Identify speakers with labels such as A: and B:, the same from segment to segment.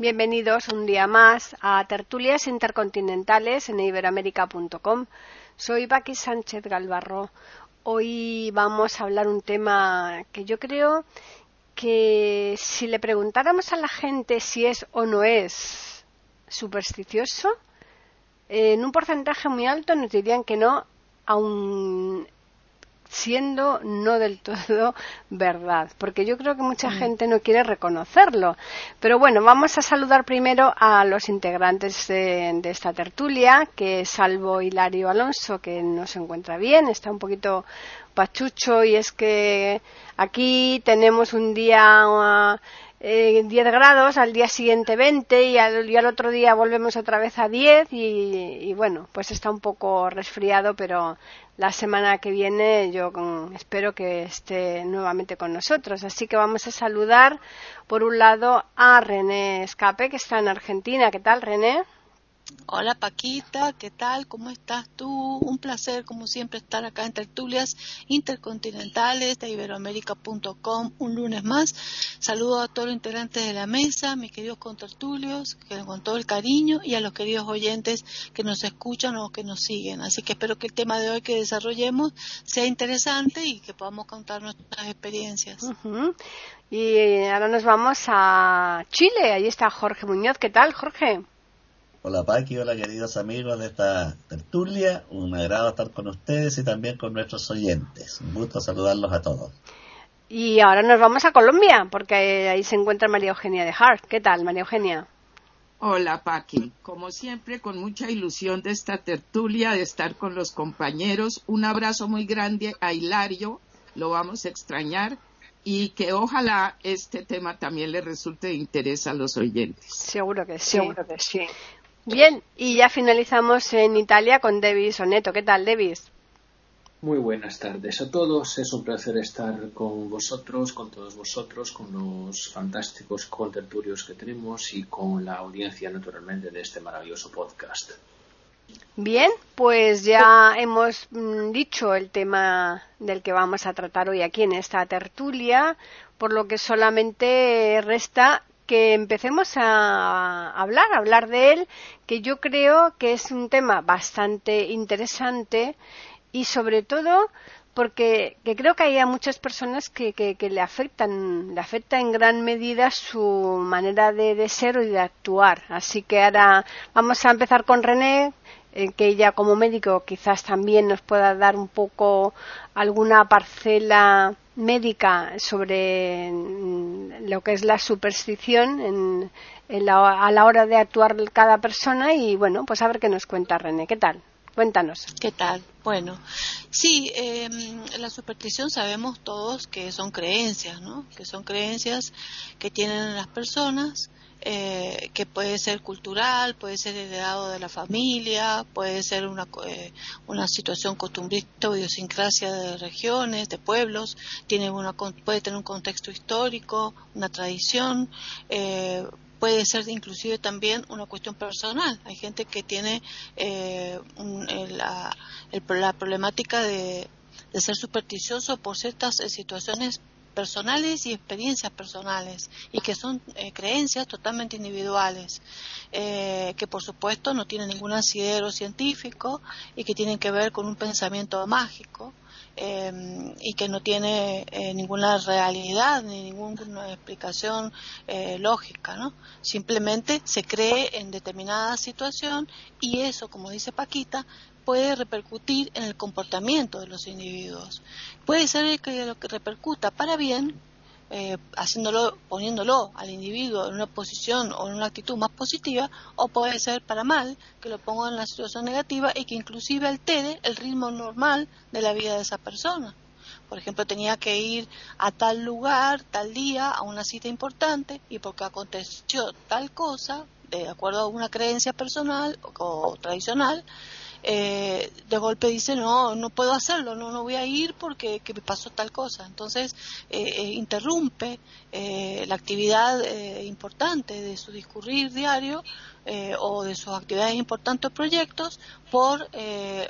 A: Bienvenidos un día más a Tertulias Intercontinentales en iberoamérica.com. Soy Paqui Sánchez Galvarro. Hoy vamos a hablar un tema que yo creo que si le preguntáramos a la gente si es o no es supersticioso, en un porcentaje muy alto nos dirían que no, aun siendo no del todo verdad, porque yo creo que mucha mm. gente no quiere reconocerlo. Pero bueno, vamos a saludar primero a los integrantes de, esta tertulia, que salvo Hilario Alonso, que no se encuentra bien, está un poquito pachucho y es que aquí tenemos un día... Eh, 10 grados, al día siguiente 20 y al, otro día volvemos otra vez a 10 y, bueno, pues está un poco resfriado, pero la semana que viene yo espero que esté nuevamente con nosotros. Así que vamos a saludar por un lado a René Escape, que está en Argentina. ¿Qué tal, René?
B: Hola Paquita, ¿qué tal? ¿Cómo estás tú? Un placer, como siempre, estar acá en Tertulias Intercontinentales de Iberoamérica.com un lunes más. Saludo a todos los integrantes de la mesa, mis queridos contertulios, que con todo el cariño, y a los queridos oyentes que nos escuchan o que nos siguen. Así que espero que el tema de hoy que desarrollemos sea interesante y que podamos contar nuestras experiencias.
A: Y ahora nos vamos a Chile. Ahí está Jorge Muñoz. ¿Qué tal, Jorge?
C: Hola Paqui, hola queridos amigos de esta tertulia, un agrado estar con ustedes y también con nuestros oyentes. Un gusto saludarlos a todos.
A: Y ahora nos vamos a Colombia, porque ahí se encuentra María Eugenia de Hart. ¿Qué tal, María Eugenia?
D: Hola Paqui, como siempre con mucha ilusión de esta tertulia, de estar con los compañeros. Un abrazo muy grande a Hilario, lo vamos a extrañar y que ojalá este tema también le resulte de interés a los oyentes.
A: Seguro que sí. Seguro que sí. Bien, y ya finalizamos en Italia con Davis Oneto. ¿Qué tal, Davis?
E: Muy buenas tardes a todos. Es un placer estar con vosotros, con todos vosotros, con los fantásticos contertulios que tenemos y con la audiencia, naturalmente, de este maravilloso podcast.
A: Bien, pues ya hemos mm, dicho el tema del que vamos a tratar hoy aquí en esta tertulia, por lo que solamente resta que empecemos a hablar, a hablar de él, que yo creo que es un tema bastante interesante y sobre todo porque creo que hay muchas personas que, le afectan, le afecta en gran medida su manera de, ser y de actuar. Así que ahora vamos a empezar con René, eh, que ella como médico quizás también nos pueda dar un poco alguna parcela médica sobre mm, lo que es la superstición a la hora de actuar cada persona y bueno, pues a ver qué nos cuenta René. ¿Qué tal? Cuéntanos.
B: ¿Qué tal? Bueno, sí, em, la superstición sabemos todos que son creencias, ¿no? Que son creencias que tienen las personas eh, que puede ser cultural, puede ser heredado de la familia, puede ser una, eh, una situación costumbrista o idiosincrasia de regiones, de pueblos, tiene una, puede tener un contexto histórico, una tradición, eh, puede ser inclusive también una cuestión personal. Hay gente que tiene la, la, problemática de, de ser supersticioso por ciertas situaciones personales y experiencias personales y que son eh, creencias totalmente individuales eh, que por supuesto no tienen ningún asidero científico y que tienen que ver con un pensamiento mágico eh, y que no tiene ninguna realidad ni ninguna explicación lógica, ¿no? Simplemente se cree en determinada situación y eso, como dice Paquita, puede repercutir en el comportamiento de los individuos. Puede ser que lo que repercuta para bien, eh, haciéndolo, poniéndolo al individuo en una posición o en una actitud más positiva, o puede ser para mal, que lo ponga en la situación negativa y que inclusive altere el ritmo normal de la vida de esa persona. Por ejemplo, tenía que ir a tal lugar, tal día, a una cita importante, y porque aconteció tal cosa, de acuerdo a una creencia personal o, tradicional, eh, de golpe dice no no puedo hacerlo no no voy a ir porque me pasó tal cosa entonces eh, eh, interrumpe la actividad importante de su discurrir diario o de sus actividades importantes o proyectos por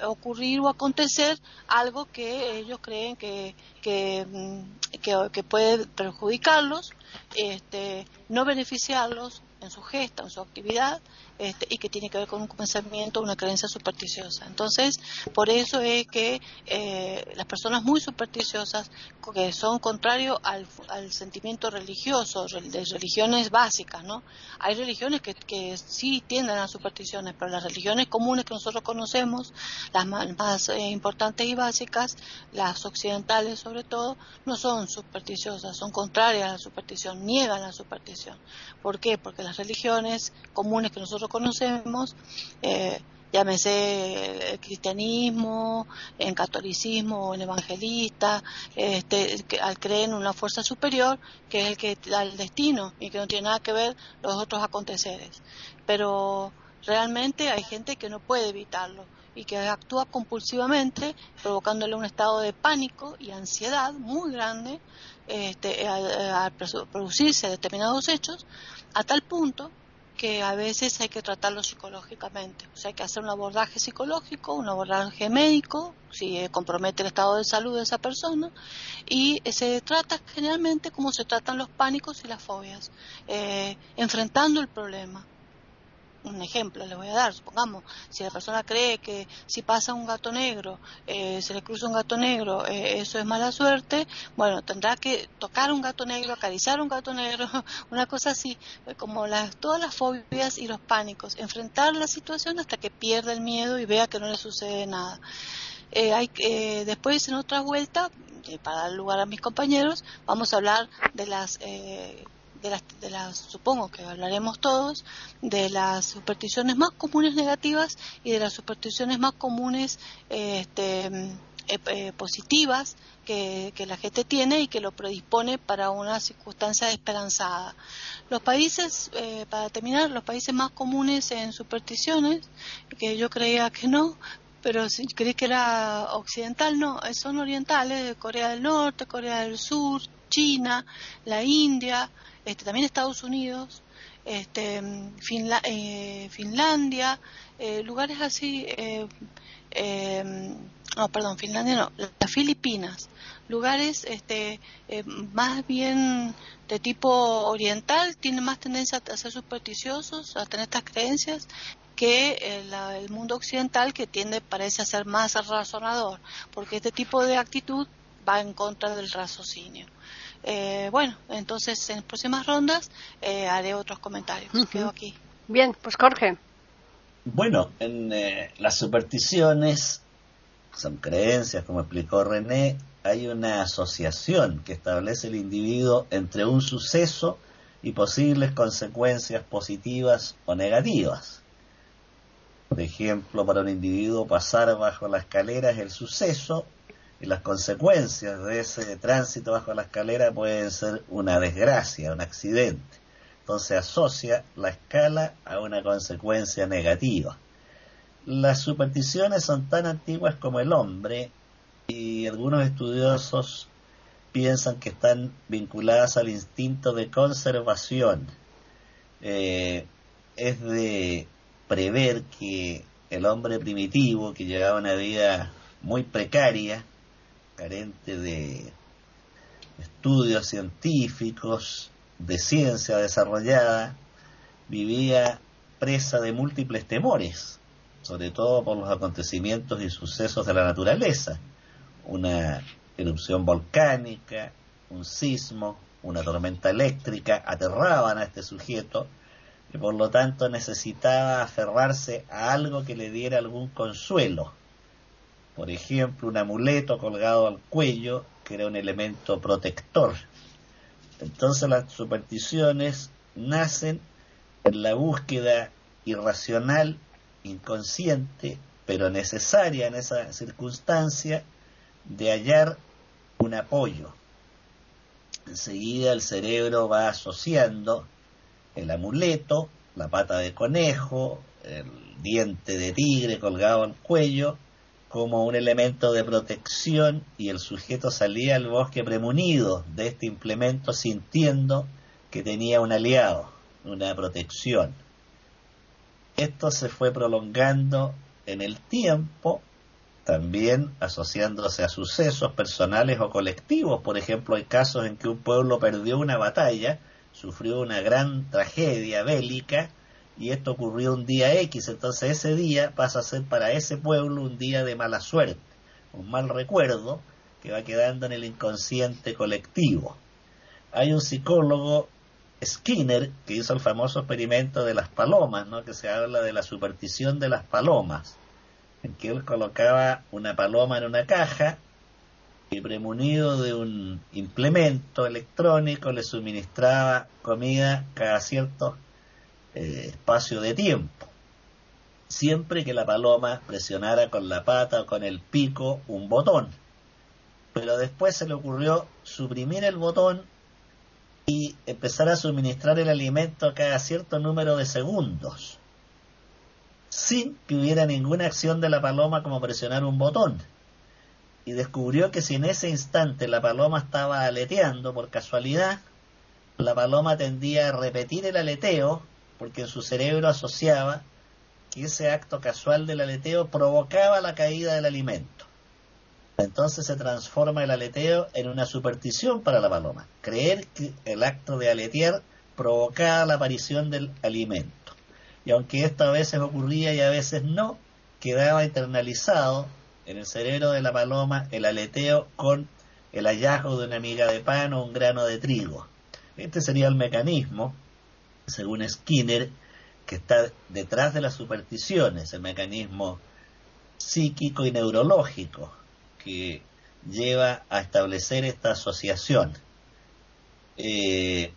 B: ocurrir o acontecer algo que ellos creen que que, mm, que puede perjudicarlos este, no beneficiarlos en su gesta, en su actividad, este, y que tiene que ver con un pensamiento, una creencia supersticiosa. Entonces, por eso es que eh, las personas muy supersticiosas, que son contrarios al, sentimiento religioso, de religiones básicas, ¿no? Hay religiones que, que sí tienden a supersticiones, pero las religiones comunes que nosotros conocemos, las más, eh, importantes y básicas, las occidentales sobre todo, no son supersticiosas, son contrarias a la superstición, niegan la superstición. ¿Por qué? Porque las religiones comunes que nosotros conocemos, eh, llámese el cristianismo, en catolicismo, en evangelista, este, al creer en una fuerza superior que es el que da el destino y que no tiene nada que ver los otros aconteceres. Pero realmente hay gente que no puede evitarlo y que actúa compulsivamente, provocándole un estado de pánico y ansiedad muy grande este, al producirse determinados hechos, a tal punto que a veces hay que tratarlo psicológicamente. O sea, hay que hacer un abordaje psicológico, un abordaje médico, si compromete el estado de salud de esa persona, y se trata generalmente como se tratan los pánicos y las fobias, eh, enfrentando el problema un ejemplo le voy a dar, supongamos, si la persona cree que si pasa un gato negro, eh, se le cruza un gato negro, eh, eso es mala suerte, bueno, tendrá que tocar un gato negro, acariciar un gato negro, una cosa así, eh, como las, todas las fobias y los pánicos, enfrentar la situación hasta que pierda el miedo y vea que no le sucede nada. hay, después, en otra vuelta, para dar lugar a mis compañeros, vamos a hablar de las de las, de las, supongo que hablaremos todos, de las supersticiones más comunes negativas y de las supersticiones más comunes este, eh, eh, positivas que, la gente tiene y que lo predispone para una circunstancia esperanzada. Los países, eh, para terminar, los países más comunes en supersticiones, que yo creía que no, pero si creí que era occidental, no, son orientales, Corea del Norte, Corea del Sur, China, la India, este, también Estados Unidos, este, eh, Finlandia, eh, lugares así, eh, no, perdón, Finlandia no, las Filipinas, lugares este, más bien de tipo oriental, tienen más tendencia a ser supersticiosos, a tener estas creencias, que el, el, mundo occidental que tiende parece a ser más razonador, porque este tipo de actitud va en contra del raciocinio. Eh, bueno, entonces en próximas rondas eh, haré otros comentarios. Quedo aquí.
A: Bien, pues Jorge.
C: Bueno, en eh, las supersticiones son creencias, como explicó René, hay una asociación que establece el individuo entre un suceso y posibles consecuencias positivas o negativas. Por ejemplo, para un individuo pasar bajo la escalera es el suceso y las consecuencias de ese tránsito bajo la escalera pueden ser una desgracia, un accidente. Entonces asocia la escala a una consecuencia negativa. Las supersticiones son tan antiguas como el hombre y algunos estudiosos piensan que están vinculadas al instinto de conservación. Eh, es de prever que el hombre primitivo, que llevaba una vida muy precaria, carente de estudios científicos, de ciencia desarrollada, vivía presa de múltiples temores, sobre todo por los acontecimientos y sucesos de la naturaleza, una erupción volcánica, un sismo, una tormenta eléctrica, aterraban a este sujeto y por lo tanto necesitaba aferrarse a algo que le diera algún consuelo, por ejemplo, un amuleto colgado al cuello, que era un elemento protector. Entonces las supersticiones nacen en la búsqueda irracional, inconsciente, pero necesaria en esa circunstancia, de hallar un apoyo. Enseguida el cerebro va asociando el amuleto la pata de conejo, el diente de tigre colgado al cuello, como un elemento de protección y el sujeto salía al bosque premunido de este implemento sintiendo que tenía un aliado, una protección. Esto se fue prolongando en el tiempo, también asociándose a sucesos personales o colectivos. Por ejemplo, hay casos en que un pueblo perdió una batalla, sufrió una gran tragedia bélica, y esto ocurrió un día X, entonces ese día pasa a ser para ese pueblo un día de mala suerte, un mal recuerdo que va quedando en el inconsciente colectivo. Hay un psicólogo, Skinner, que hizo el famoso experimento de las palomas, ¿no? que se habla de la superstición de las palomas, en que él colocaba una paloma en una caja y premunido de un implemento electrónico le suministraba comida cada cierto espacio de tiempo. Siempre que la paloma presionara con la pata o con el pico un botón. Pero después se le ocurrió suprimir el botón y empezar a suministrar el alimento cada cierto número de segundos, sin que hubiera ninguna acción de la paloma como presionar un botón. Y descubrió que si en ese instante la paloma estaba aleteando por casualidad, la paloma tendía a repetir el aleteo porque su cerebro asociaba que ese acto casual del aleteo provocaba la caída del alimento. Entonces se transforma el aleteo en una superstición para la paloma, creer que el acto de aletear provocaba la aparición del alimento. Y aunque esto a veces ocurría y a veces no, quedaba internalizado en el cerebro de la paloma el aleteo con el hallazgo de una miga de pan o un grano de trigo. Este sería el mecanismo según Skinner, que está detrás de las supersticiones, el mecanismo psíquico y neurológico que lleva a establecer esta asociación. Eh,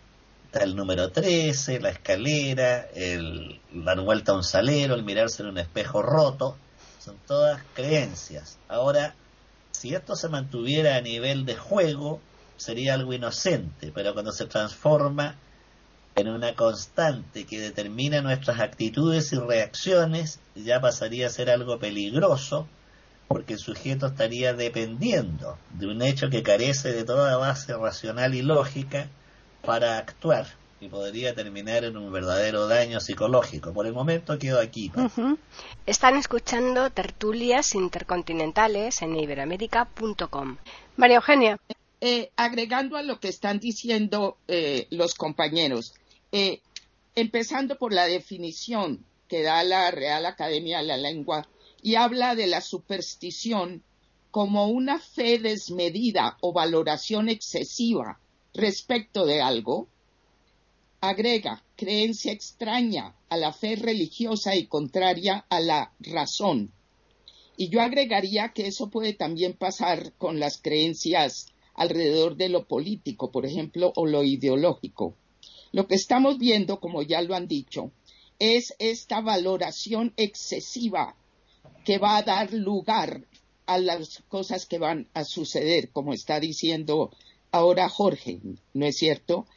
C: está el número 13, la escalera, el dar vuelta a un salero, el mirarse en un espejo roto, son todas creencias. Ahora, si esto se mantuviera a nivel de juego, sería algo inocente, pero cuando se transforma en una constante que determina nuestras actitudes y reacciones, ya pasaría a ser algo peligroso, porque el sujeto estaría dependiendo de un hecho que carece de toda base racional y lógica para actuar y podría terminar en un verdadero daño psicológico. Por el momento quedo aquí.
A: Están escuchando tertulias intercontinentales en iberamérica.com. María Eugenia.
D: Eh, agregando a lo que están diciendo eh, los compañeros, eh, empezando por la definición que da la Real Academia de la Lengua y habla de la superstición como una fe desmedida o valoración excesiva respecto de algo, agrega creencia extraña a la fe religiosa y contraria a la razón. Y yo agregaría que eso puede también pasar con las creencias alrededor de lo político, por ejemplo, o lo ideológico. Lo que estamos viendo, como ya lo han dicho, es esta valoración excesiva que va a dar lugar a las cosas que van a suceder, como está diciendo ahora Jorge, ¿no es cierto?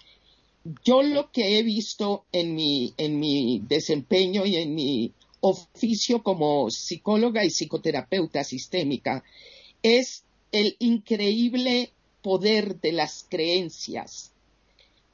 D: Yo lo que he visto en mi, en mi desempeño y en mi oficio como psicóloga y psicoterapeuta sistémica es el increíble poder de las creencias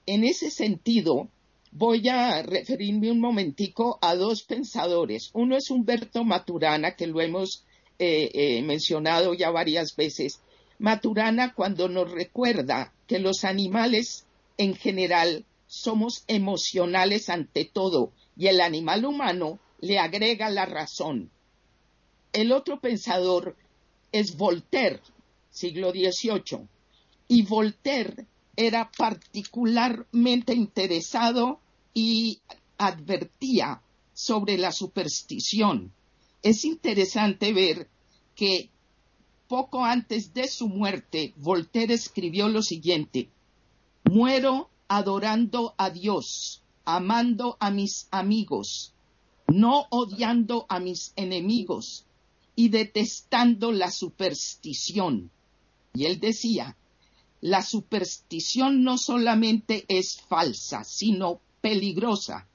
D: en ese sentido, voy a referirme un momentico a dos pensadores. Uno es Humberto Maturana, que lo hemos eh, eh, mencionado ya varias veces. Maturana cuando nos recuerda que los animales en general somos emocionales ante todo y el animal humano le agrega la razón. El otro pensador es Voltaire, siglo XVIII, y Voltaire era particularmente interesado y advertía sobre la superstición. Es interesante ver que poco antes de su muerte, Voltaire escribió lo siguiente, muero adorando a Dios, amando a mis amigos, no odiando a mis enemigos y detestando la superstición. Y él decía, la superstición no solamente es falsa, sino peligrosa.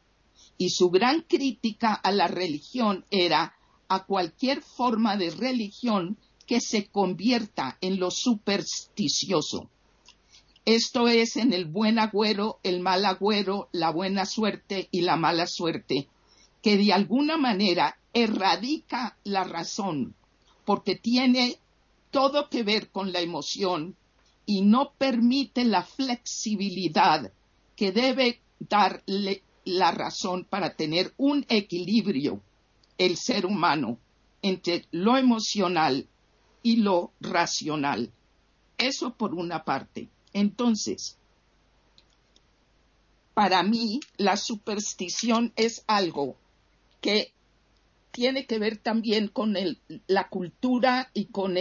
D: Y su gran crítica a la religión era a cualquier forma de religión que se convierta en lo supersticioso. Esto es en el buen agüero, el mal agüero, la buena suerte y la mala suerte, que de alguna manera erradica la razón, porque tiene todo que ver con la emoción y no permite la flexibilidad que debe darle la razón para tener un equilibrio el ser humano entre lo emocional y lo racional. Eso por una parte. Entonces, para mí la superstición es algo que tiene que ver también con la cultura y con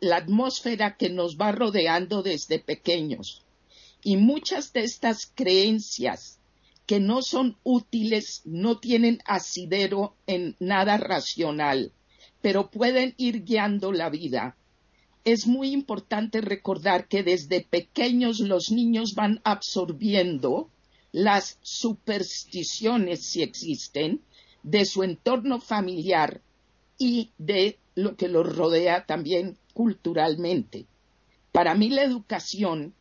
D: la atmósfera que nos va rodeando desde pequeños. Y muchas de estas creencias que no son útiles, no tienen asidero en nada racional, pero pueden ir guiando la vida es muy importante recordar que desde pequeños los niños van absorbiendo las supersticiones, si existen, de su entorno familiar y de lo que los rodea también culturalmente. Para mí la educación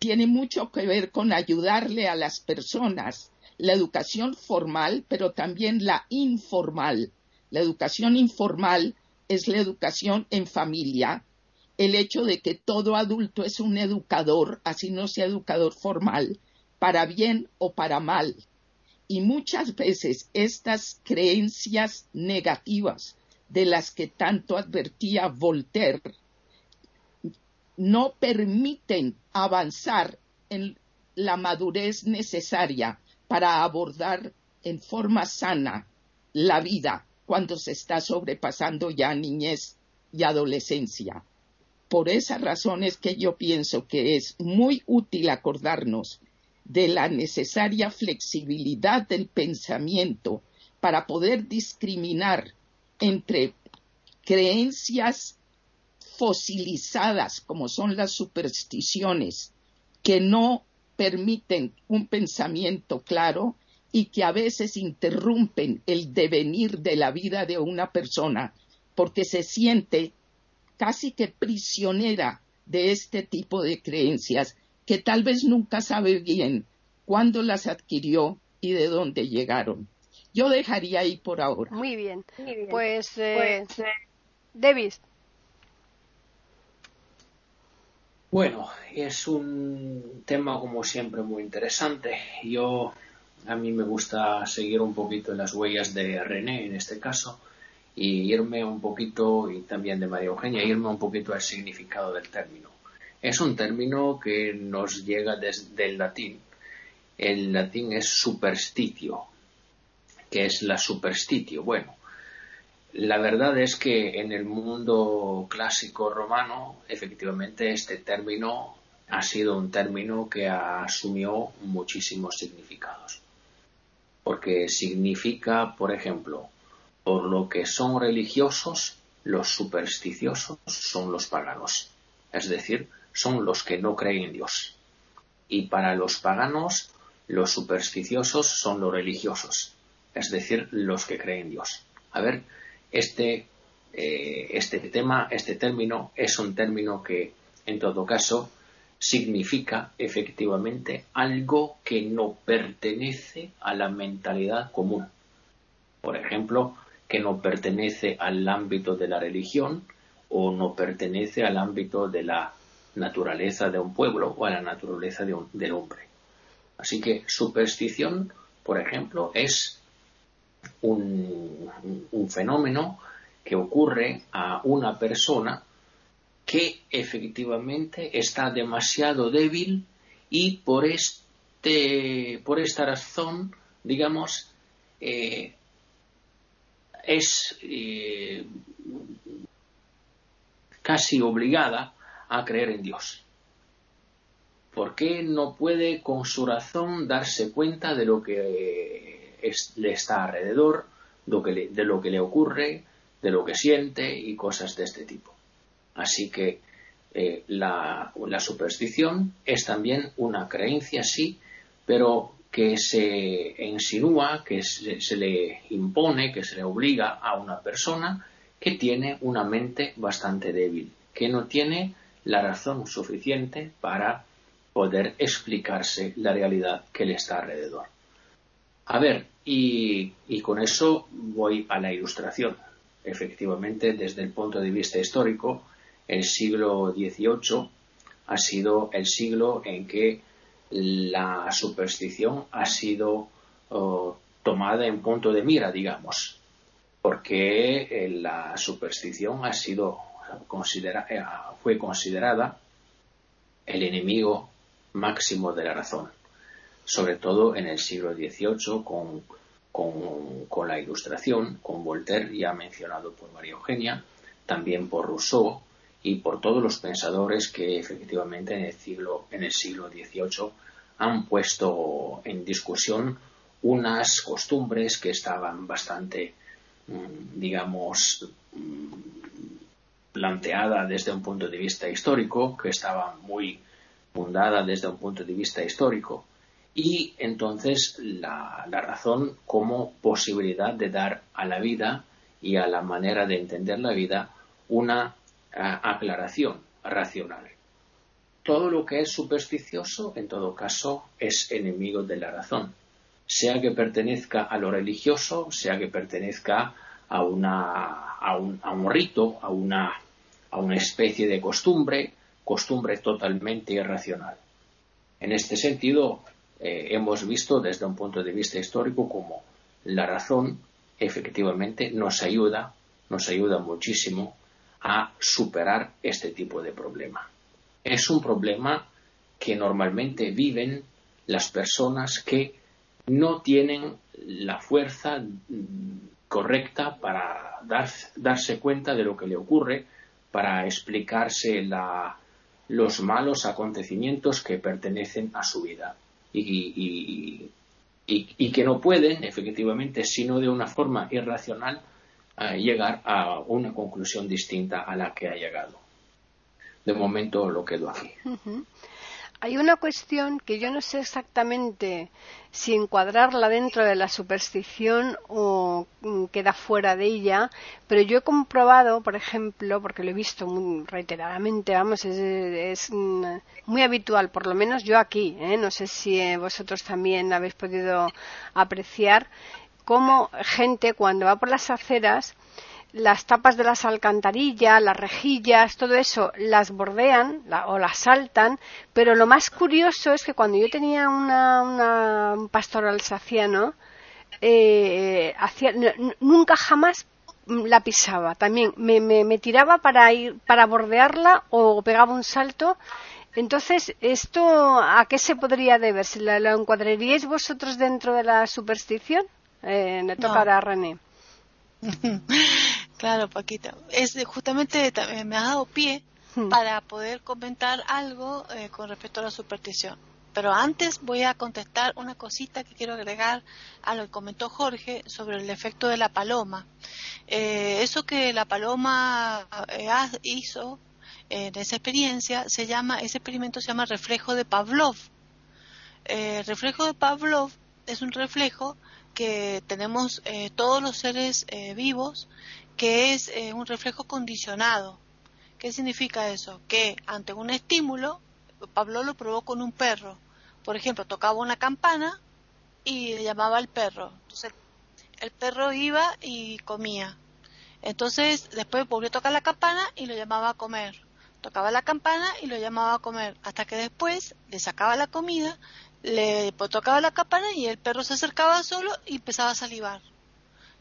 D: tiene mucho que ver con ayudarle a las personas, la educación formal, pero también la informal. La educación informal es la educación en familia, el hecho de que todo adulto es un educador, así no sea educador formal, para bien o para mal. Y muchas veces estas creencias negativas de las que tanto advertía Voltaire no permiten avanzar en la madurez necesaria para abordar en forma sana la vida cuando se está sobrepasando ya niñez y adolescencia. Por esa razón es que yo pienso que es muy útil acordarnos de la necesaria flexibilidad del pensamiento para poder discriminar entre creencias fosilizadas como son las supersticiones que no permiten un pensamiento claro y que a veces interrumpen el devenir de la vida de una persona porque se siente casi que prisionera de este tipo de creencias que tal vez nunca sabe bien cuándo las adquirió y de dónde llegaron. Yo dejaría ahí por ahora.
A: Muy bien. Pues, eh, pues eh, Davis.
E: Bueno, es un tema como siempre muy interesante. Yo a mí me gusta seguir un poquito las huellas de René en este caso y irme un poquito, y también de María Eugenia, irme un poquito al significado del término. Es un término que nos llega desde el latín. El latín es superstitio. Que es la superstitio? Bueno, la verdad es que en el mundo clásico romano, efectivamente, este término ha sido un término que asumió muchísimos significados. Porque significa, por ejemplo, por lo que son religiosos, los supersticiosos son los paganos, es decir, son los que no creen en Dios. Y para los paganos, los supersticiosos son los religiosos, es decir, los que creen en Dios. A ver, este, eh, este tema, este término, es un término que, en todo caso, significa efectivamente algo que no pertenece a la mentalidad común. Por ejemplo, que no pertenece al ámbito de la religión o no pertenece al ámbito de la naturaleza de un pueblo o a la naturaleza del hombre. Así que superstición, por ejemplo, es un, un fenómeno que ocurre a una persona que efectivamente está demasiado débil y por este por esta razón digamos eh, es eh, casi obligada a creer en Dios. ¿Por qué no puede con su razón darse cuenta de lo que le está alrededor, de lo que le ocurre, de lo que siente y cosas de este tipo? Así que eh, la superstición es también una creencia, sí, pero que se insinúa, que se, le impone, que se le obliga a una persona que tiene una mente bastante débil, que no tiene la razón suficiente para poder explicarse la realidad que le está alrededor. A ver, y, con eso voy a la ilustración. Efectivamente, desde el punto de vista histórico, el siglo XVIII ha sido el siglo en que la superstición ha sido oh, tomada en punto de mira, digamos, porque eh, la superstición ha sido eh, fue considerada el enemigo máximo de la razón, sobre todo en el siglo XVIII con, con la Ilustración, con Voltaire, ya mencionado por María Eugenia, también por Rousseau, y por todos los pensadores que efectivamente en el siglo, en el siglo XVIII han puesto en discusión unas costumbres que estaban bastante, mm, digamos, mm, planteadas desde un punto de vista histórico, que estaban muy fundadas desde un punto de vista histórico, y entonces la, razón como posibilidad de dar a la vida y a la manera de entender la vida una aclaración racional. Todo lo que es supersticioso, en todo caso, es enemigo de la razón, sea que pertenezca a lo religioso, sea que pertenezca a, una, a, un, a un rito, a una, a una especie de costumbre, costumbre totalmente irracional. En este sentido, eh, hemos visto desde un punto de vista histórico cómo la razón efectivamente nos ayuda, nos ayuda muchísimo a superar este tipo de problema. Es un problema que normalmente viven las personas que no tienen la fuerza correcta para darse cuenta de lo que le ocurre, para explicarse los malos acontecimientos que pertenecen a su vida y, y que no pueden, efectivamente, sino de una forma irracional, llegar a una conclusión distinta a la que ha llegado. De momento lo quedo aquí.
A: Hay una cuestión que yo no sé exactamente si encuadrarla dentro de la superstición o mm, queda fuera de ella, pero yo he comprobado, por ejemplo, porque lo he visto muy reiteradamente, vamos, es, mm, muy habitual, por lo menos yo aquí, ¿eh? no sé si eh, vosotros también habéis podido apreciar, cómo gente cuando va por las aceras las tapas de las alcantarillas, las rejillas, todo eso las bordean o las saltan, pero lo más curioso es que cuando yo tenía una, un pastor alsaciano, eh, nunca jamás la pisaba. También me, me, tiraba para ir para bordearla o pegaba un salto. Entonces, ¿esto a qué se podría deber? ¿Lo encuadraríais vosotros dentro de la superstición? Eh, me toca René.
B: claro, Paquita. Es justamente me ha dado pie hmm. para poder comentar algo eh, con respecto a la superstición. Pero antes voy a contestar una cosita que quiero agregar a lo que comentó Jorge sobre el efecto de la paloma. Eh, eso que la paloma eh, hizo en esa experiencia se llama, ese experimento se llama reflejo de Pavlov. El reflejo de Pavlov es un reflejo que tenemos eh, todos los seres eh, vivos, que es eh, un reflejo condicionado. ¿Qué significa eso? Que ante un estímulo, Pablo lo probó con un perro. Por ejemplo, tocaba una campana y le llamaba al perro. Entonces, el perro iba y comía. Entonces, después volvió a tocar la campana y lo llamaba a comer. Tocaba la campana y lo llamaba a comer. Hasta que después le sacaba la comida le tocaba la campana y el perro se acercaba solo y empezaba a salivar.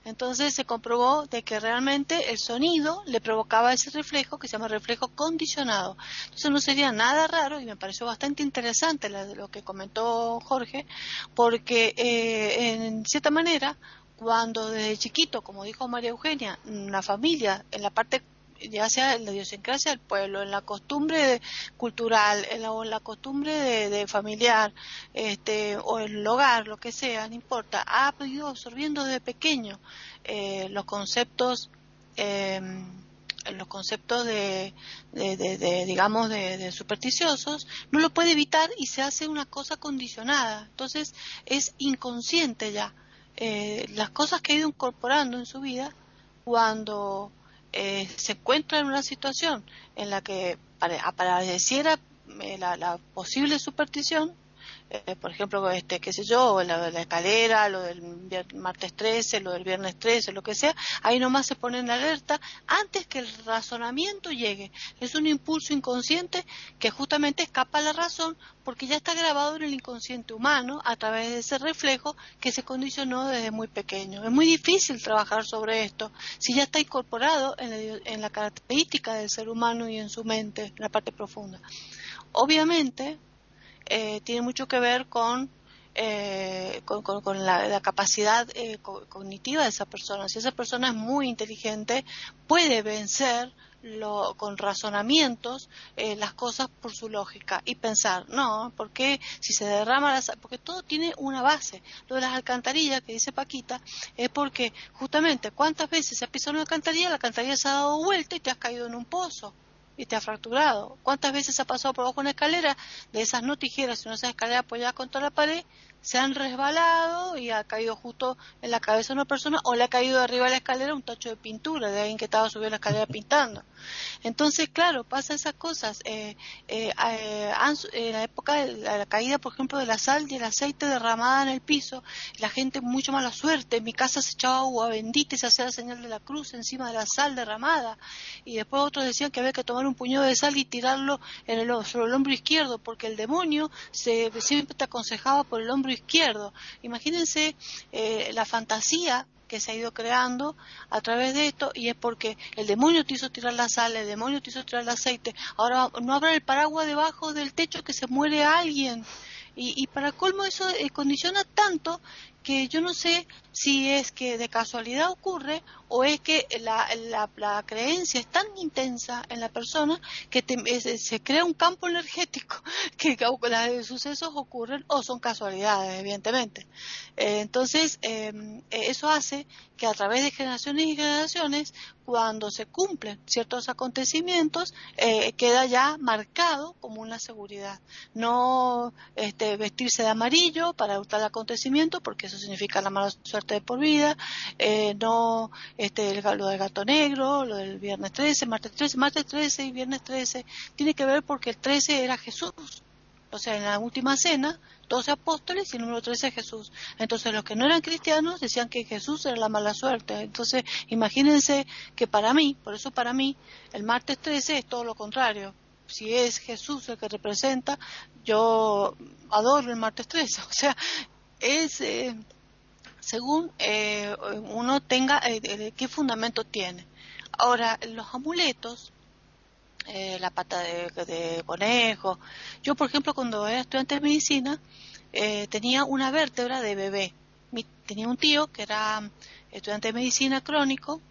B: Entonces se comprobó de que realmente el sonido le provocaba ese reflejo que se llama reflejo condicionado. Entonces no sería nada raro y me pareció bastante interesante lo que comentó Jorge, porque eh, en cierta manera, cuando desde chiquito, como dijo María Eugenia, la familia en la parte ya sea en la idiosincrasia del pueblo, en la costumbre cultural, en la, o en la costumbre de, familiar, este, o el hogar, lo que sea, no importa, ha ido absorbiendo desde pequeño eh, los conceptos em, los conceptos de, digamos, de, supersticiosos, no lo puede evitar y se hace una cosa condicionada. Entonces es inconsciente ya. Eh, las cosas que ha ido incorporando en su vida cuando eh, se encuentra en una situación en la que apareciera eh, la, la posible superstición, eh, por ejemplo, este, qué sé yo, la, la escalera, lo del martes 13, lo del viernes 13, lo que sea, ahí nomás se pone en alerta antes que el razonamiento llegue. Es un impulso inconsciente que justamente escapa a la razón porque ya está grabado en el inconsciente humano a través de ese reflejo que se condicionó desde muy pequeño. Es muy difícil trabajar sobre esto si ya está incorporado en en la característica del ser humano y en su mente, en la parte profunda. Obviamente, eh, tiene mucho que ver con, eh, con, la, capacidad eh, cognitiva de esa persona. Si esa persona es muy inteligente, puede vencer lo, con razonamientos las cosas por su lógica y pensar, no, porque si se derrama la porque todo tiene una base. Lo de las alcantarillas que dice Paquita es porque justamente cuántas veces se ha pisado una alcantarilla, la alcantarilla se ha dado vuelta y te has caído en un pozo y te ha fracturado. ¿Cuántas veces ha pasado por abajo una escalera de esas no tijeras, sino esas escaleras apoyadas contra la pared se han resbalado y ha caído justo en la cabeza de una persona o le ha caído arriba de la escalera un tacho de pintura de alguien que estaba subiendo la escalera pintando. Entonces, claro, pasa esas cosas. Eh, eh, eh, en la época de la, caída, por ejemplo, de la sal y el aceite derramada en el piso, la gente mucho mala suerte. En mi casa se echaba agua bendita y se hacía la señal de la cruz encima de la sal derramada. Y después otros decían que había que tomar un puñado de sal y tirarlo en el, sobre el hombro izquierdo, porque el demonio se, siempre te aconsejaba por el hombro izquierdo. Imagínense eh, la fantasía que se ha ido creando a través de esto y es porque el demonio te hizo tirar la sal, el demonio te hizo tirar el aceite, ahora no habrá el paraguas debajo del techo que se muere alguien. Y, y para colmo eso eh, condiciona tanto que yo no sé si es que de casualidad ocurre o es que la, creencia es tan intensa en la persona que se crea un campo energético que los sucesos ocurren o son casualidades, evidentemente. Eh, entonces, em, eso hace que a través de generaciones y generaciones, cuando se cumplen ciertos acontecimientos, eh, queda ya marcado como una seguridad. No este, vestirse de amarillo para tal acontecimiento, porque eso significa la mala suerte de por vida, eh, no este, lo del gato negro, lo del viernes 13, martes 13, martes 13 y viernes 13, tiene que ver porque el 13 era Jesús. O sea, en la última cena, 12 apóstoles y el número 13 Jesús. Entonces, los que no eran cristianos decían que Jesús era la mala suerte. Entonces, imagínense que para mí, por eso para mí, el martes 13 es todo lo contrario. Si es Jesús el que representa, yo adoro el martes 13. O sea, es eh, según eh, uno tenga eh, qué fundamento tiene. Ahora, los amuletos, la pata de, conejo, yo por ejemplo cuando era estudiante de medicina tenía una vértebra de bebé. tenía un tío que era estudiante de medicina crónico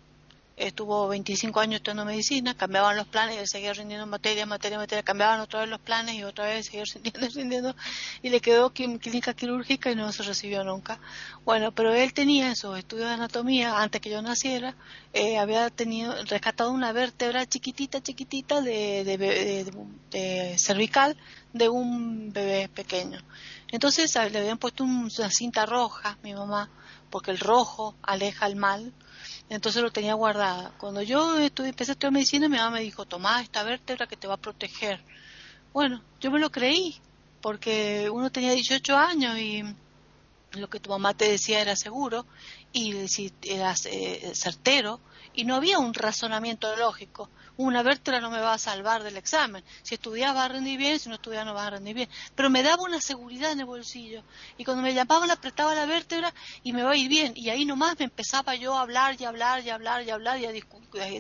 B: estuvo 25 años estudiando medicina, cambiaban los planes y él seguía rindiendo materia, materia, materia, cambiaban otra vez los planes y otra vez seguía rindiendo, rindiendo, y le quedó clínica quirúrgica y no se recibió nunca. Bueno, pero él tenía esos estudios de anatomía, antes que yo naciera, eh, había tenido, rescatado una vértebra chiquitita, chiquitita de, de, cervical de un bebé pequeño. Entonces le habían puesto una cinta roja, mi mamá, porque el rojo aleja el mal entonces lo tenía guardada. Cuando yo estuve, empecé a estudiar medicina, mi mamá me dijo, toma esta vértebra que te va a proteger. Bueno, yo me lo creí, porque uno tenía 18 años y lo que tu mamá te decía era seguro y si eras eh, certero y no había un razonamiento lógico una vértebra no me va a salvar del examen. Si estudias va a rendir bien, si no estudias no vas a rendir bien. Pero me daba una seguridad en el bolsillo. Y cuando me llamaban apretaba la vértebra y me va a ir bien. Y ahí nomás me empezaba yo a hablar y hablar y hablar y hablar y a,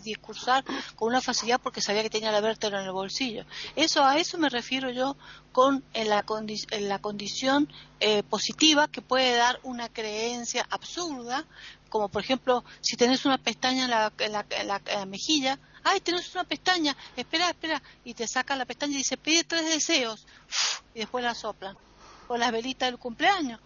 B: discursar con una facilidad porque sabía que tenía la vértebra en el bolsillo. Eso a eso me refiero yo con en la, la condición eh, positiva que puede dar una creencia absurda como por ejemplo si tenés una pestaña en la, en la mejilla ay, tenés una pestaña, espera, espera, y te saca la pestaña y dice, pide tres deseos, y después la soplan, con la velita del cumpleaños.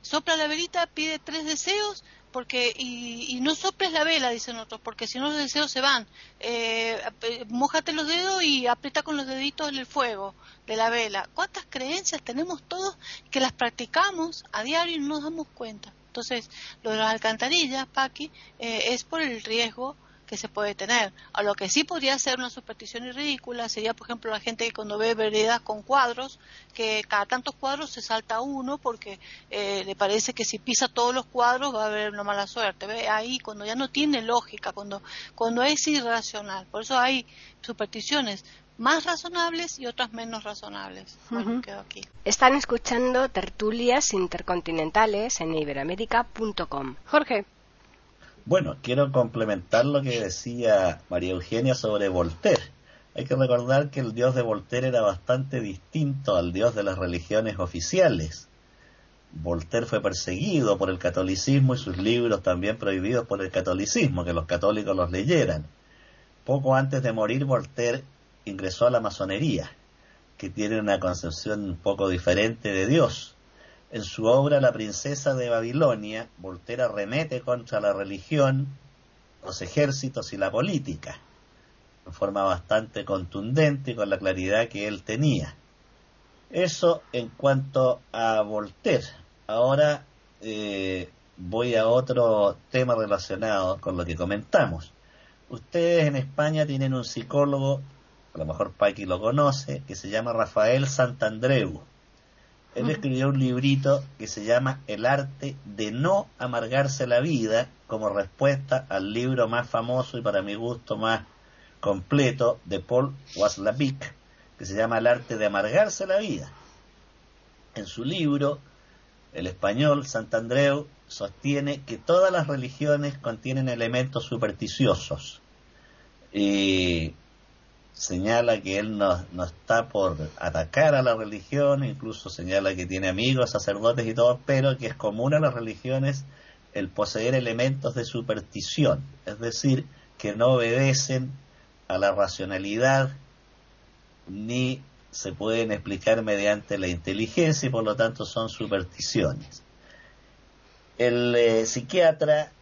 B: Sopla la velita, pide tres deseos, porque y, no soples la vela, dicen otros, porque si no los deseos se van. Eh, mojate los dedos y aprieta con los deditos el fuego de la vela. ¿Cuántas creencias tenemos todos que las practicamos a diario y no nos damos cuenta? Entonces, lo de las alcantarillas, Paqui, eh, es por el riesgo que se puede tener. A lo que sí podría ser una superstición ridícula sería, por ejemplo, la gente que cuando ve veredas con cuadros, que cada tantos cuadros se salta uno porque eh, le parece que si pisa todos los cuadros va a haber una mala suerte. ¿Ve? Ahí cuando ya no tiene lógica, cuando, cuando es irracional. Por eso hay supersticiones más razonables y otras menos razonables. Bueno, quedo aquí.
A: Están escuchando tertulias intercontinentales en iberamérica.com. Jorge.
C: Bueno, quiero complementar lo que decía María Eugenia sobre Voltaire. Hay que recordar que el dios de Voltaire era bastante distinto al dios de las religiones oficiales. Voltaire fue perseguido por el catolicismo y sus libros también prohibidos por el catolicismo, que los católicos los leyeran. Poco antes de morir, Voltaire ingresó a la masonería, que tiene una concepción un poco diferente de Dios. En su obra La princesa de Babilonia, Voltaire arremete contra la religión, los ejércitos y la política, de forma bastante contundente y con la claridad que él tenía. Eso en cuanto a Voltaire. Ahora eh, voy a otro tema relacionado con lo que comentamos. Ustedes en España tienen un psicólogo, a lo mejor Paqui lo conoce, que se llama Rafael Santandreu él escribió un librito que se llama El arte de no amargarse la vida como respuesta al libro más famoso y para mi gusto más completo de Paul Waslavic, que se llama El arte de amargarse la vida. En su libro, el español Santandreu sostiene que todas las religiones contienen elementos supersticiosos. Y señala que él no, no, está por atacar a la religión, incluso señala que tiene amigos, sacerdotes y todo, pero que es común a las religiones el poseer elementos de superstición, es decir, que no obedecen a la racionalidad ni se pueden explicar mediante la inteligencia y por lo tanto son supersticiones. El eh, psiquiatra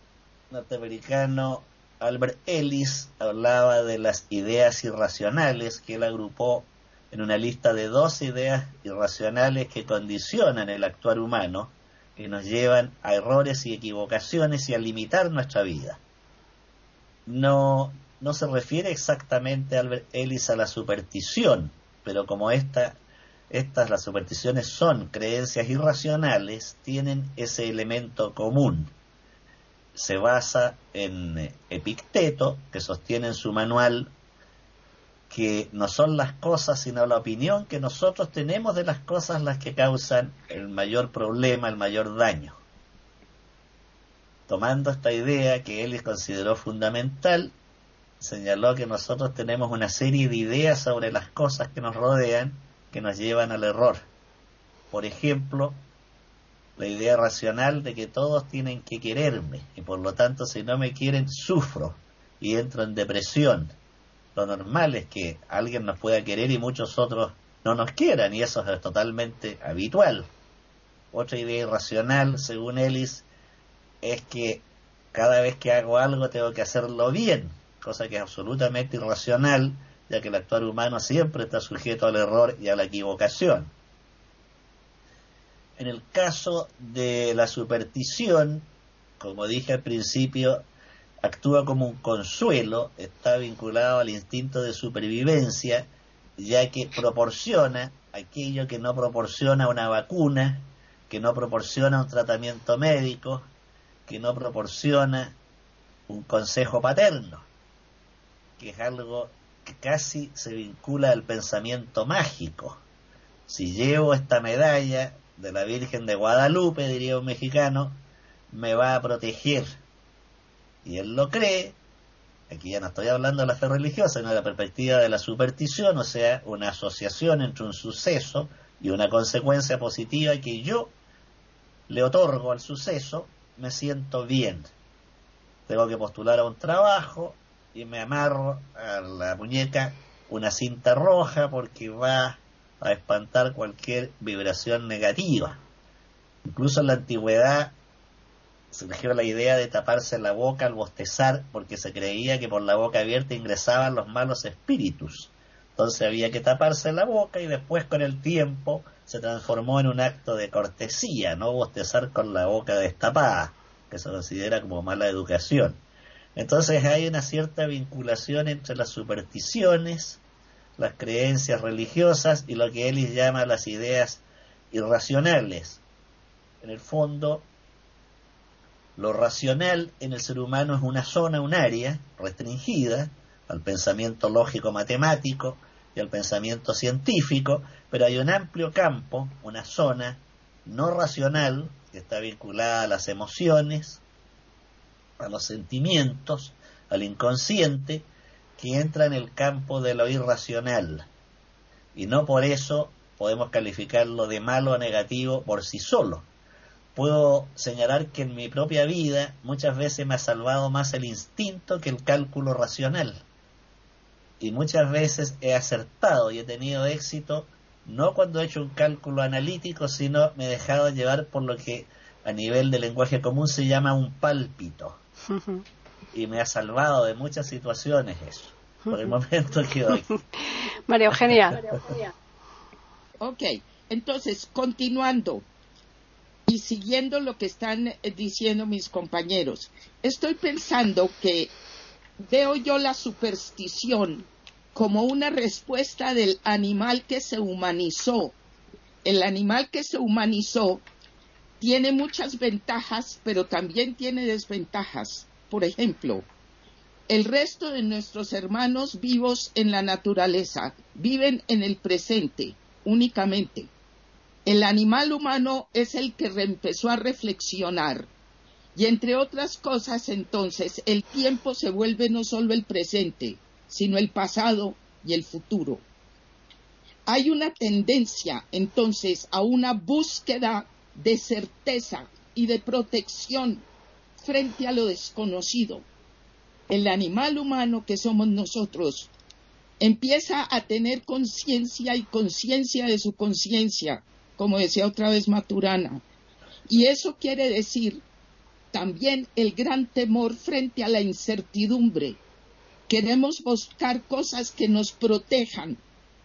C: norteamericano Albert Ellis hablaba de las ideas irracionales que él agrupó en una lista de dos ideas irracionales que condicionan el actuar humano, que nos llevan a errores y equivocaciones y a limitar nuestra vida. No, no se refiere exactamente Albert Ellis a la superstición, pero como esta, estas, las supersticiones son creencias irracionales, tienen ese elemento común se basa en eh, Epicteto, que sostiene en su manual que no son las cosas, sino la opinión que nosotros tenemos de las cosas las que causan el mayor problema, el mayor daño. Tomando esta idea que él consideró fundamental, señaló que nosotros tenemos una serie de ideas sobre las cosas que nos rodean que nos llevan al error. Por ejemplo, la idea racional de que todos tienen que quererme y por lo tanto si no me quieren sufro y entro en depresión. Lo normal es que alguien nos pueda querer y muchos otros no nos quieran y eso es totalmente habitual. Otra idea irracional, según Ellis, es que cada vez que hago algo tengo que hacerlo bien, cosa que es absolutamente irracional, ya que el actuar humano siempre está sujeto al error y a la equivocación. En el caso de la superstición, como dije al principio, actúa como un consuelo, está vinculado al instinto de supervivencia, ya que proporciona aquello que no proporciona una vacuna, que no proporciona un tratamiento médico, que no proporciona un consejo paterno, que es algo que casi se vincula al pensamiento mágico. Si llevo esta medalla, de la Virgen de Guadalupe, diría un mexicano, me va a proteger. Y él lo cree, aquí ya no estoy hablando de la fe religiosa, sino de la perspectiva de la superstición, o sea, una asociación entre un suceso y una consecuencia positiva que yo le otorgo al suceso, me siento bien. Tengo que postular a un trabajo y me amarro a la muñeca una cinta roja porque va a espantar cualquier vibración negativa. Incluso en la antigüedad surgió la idea de taparse la boca al bostezar porque se creía que por la boca abierta ingresaban los malos espíritus. Entonces había que taparse la boca y después con el tiempo se transformó en un acto de cortesía, no bostezar con la boca destapada, que se considera como mala educación. Entonces hay una cierta vinculación entre las supersticiones, las creencias religiosas y lo que Ellis llama las ideas irracionales. En el fondo, lo racional en el ser humano es una zona, un área restringida al pensamiento lógico matemático y al pensamiento científico, pero hay un amplio campo, una zona no racional que está vinculada a las emociones, a los sentimientos, al inconsciente, que entra en el campo de lo irracional. Y no por eso podemos calificarlo de malo o negativo por sí solo puedo señalar que en mi propia vida muchas veces me ha salvado más el instinto que el cálculo racional. Y muchas veces he acertado y he tenido éxito no cuando he hecho un cálculo analítico, sino me he dejado llevar por lo que a nivel de lenguaje común se llama un pálpito. Y me ha salvado de muchas situaciones eso. Por el momento que doy.
A: María Eugenia.
D: ok, entonces, continuando y siguiendo lo que están eh, diciendo mis compañeros, estoy pensando que veo yo la superstición como una respuesta del animal que se humanizó. El animal que se humanizó tiene muchas ventajas, pero también tiene desventajas. Por ejemplo, el resto de nuestros hermanos vivos en la naturaleza viven en el presente únicamente el animal humano es el que empezó a reflexionar. Y entre otras cosas, entonces, el tiempo se vuelve no solo el presente, sino el pasado y el futuro. Hay una tendencia, entonces, a una búsqueda de certeza y de protección frente a lo desconocido. El animal humano que somos nosotros empieza a tener conciencia y conciencia de su conciencia como decía otra vez Maturana. Y eso quiere decir también el gran temor frente a la incertidumbre. Queremos buscar cosas que nos protejan.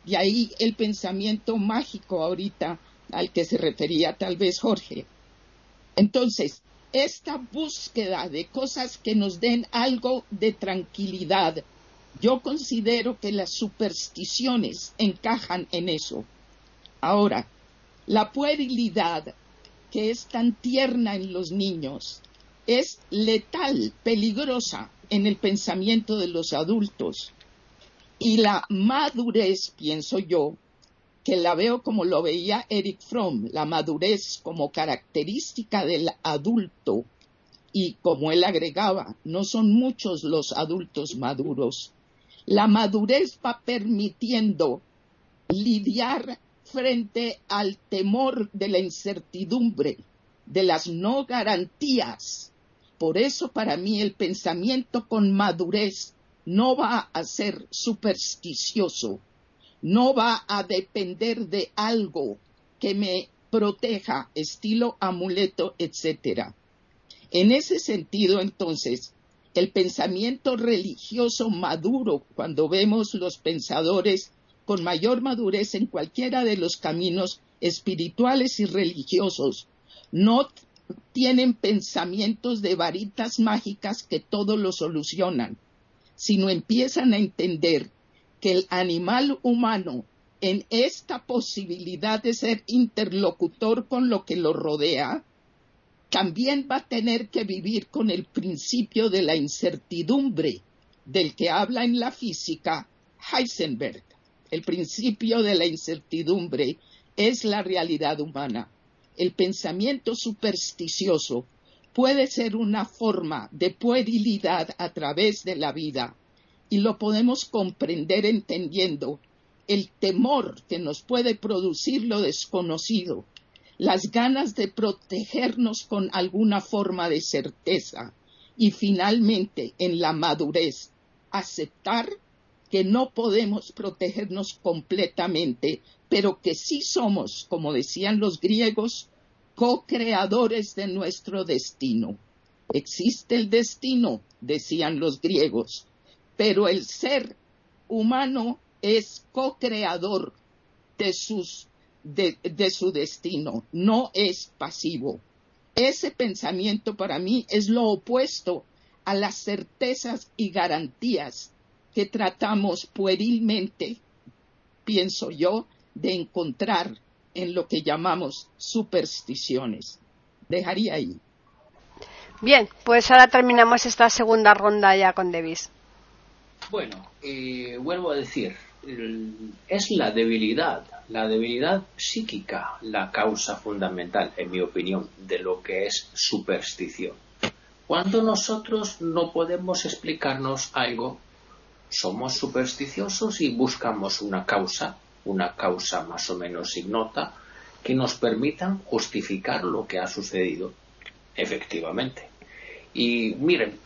D: De ahí el pensamiento mágico ahorita al que se refería tal vez Jorge. Entonces, esta búsqueda de cosas que nos den algo de tranquilidad, yo considero que las supersticiones encajan en eso. Ahora, la puerilidad, que es tan tierna en los niños, es letal, peligrosa en el pensamiento de los adultos. Y la madurez, pienso yo, que la veo como lo veía Eric Fromm, la madurez como característica del adulto, y como él agregaba, no son muchos los adultos maduros. La madurez va permitiendo lidiar frente al temor de la incertidumbre, de las no garantías. Por eso para mí el pensamiento con madurez no va a ser supersticioso, no va a depender de algo que me proteja, estilo amuleto, etc. En ese sentido, entonces, el pensamiento religioso maduro, cuando vemos los pensadores con mayor madurez en cualquiera de los caminos espirituales y religiosos. No tienen pensamientos de varitas mágicas que todo lo solucionan, sino empiezan a entender que el animal humano en esta posibilidad de ser interlocutor con lo que lo rodea, también va a tener que vivir con el principio de la incertidumbre del que habla en la física Heisenberg el principio de la incertidumbre es la realidad humana. El pensamiento supersticioso puede ser una forma de puerilidad a través de la vida y lo podemos comprender entendiendo el temor que nos puede producir lo desconocido, las ganas de protegernos con alguna forma de certeza y finalmente en la madurez aceptar que no podemos protegernos completamente, pero que sí somos, como decían los griegos, co-creadores de nuestro destino. Existe el destino, decían los griegos, pero el ser humano es co-creador de, su destino, no es pasivo. Ese pensamiento para mí es lo opuesto a las certezas y garantías que tratamos puerilmente, pienso yo, de encontrar en lo que llamamos supersticiones. Dejaría ahí.
A: Bien, pues ahora terminamos esta segunda ronda ya con Davis.
E: Bueno, eh, vuelvo a decir, es la debilidad, la debilidad psíquica la causa fundamental, en mi opinión, de lo que es superstición. Cuando nosotros no podemos explicarnos algo, somos supersticiosos y buscamos una causa, una causa más o menos ignota, que nos permitan justificar lo que ha sucedido efectivamente. Y miren,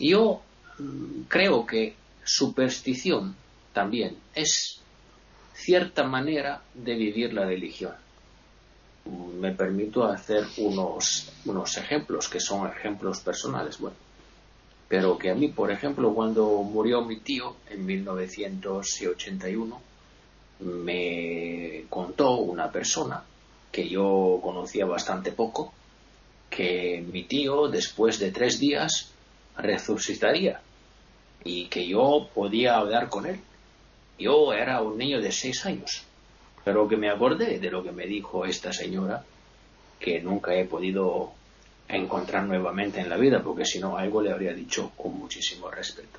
E: yo mm, creo que superstición también es cierta manera de vivir la religión. Me permito hacer unos, unos ejemplos que son ejemplos personales, bueno, pero que a mí, por ejemplo, cuando murió mi tío en 1981, me contó una persona que yo conocía bastante poco, que mi tío después de tres días resucitaría y que yo podía hablar con él. Yo era un niño de seis años pero que me acordé de lo que me dijo esta señora, que nunca he podido encontrar nuevamente en la vida, porque si no algo le habría dicho con muchísimo respeto.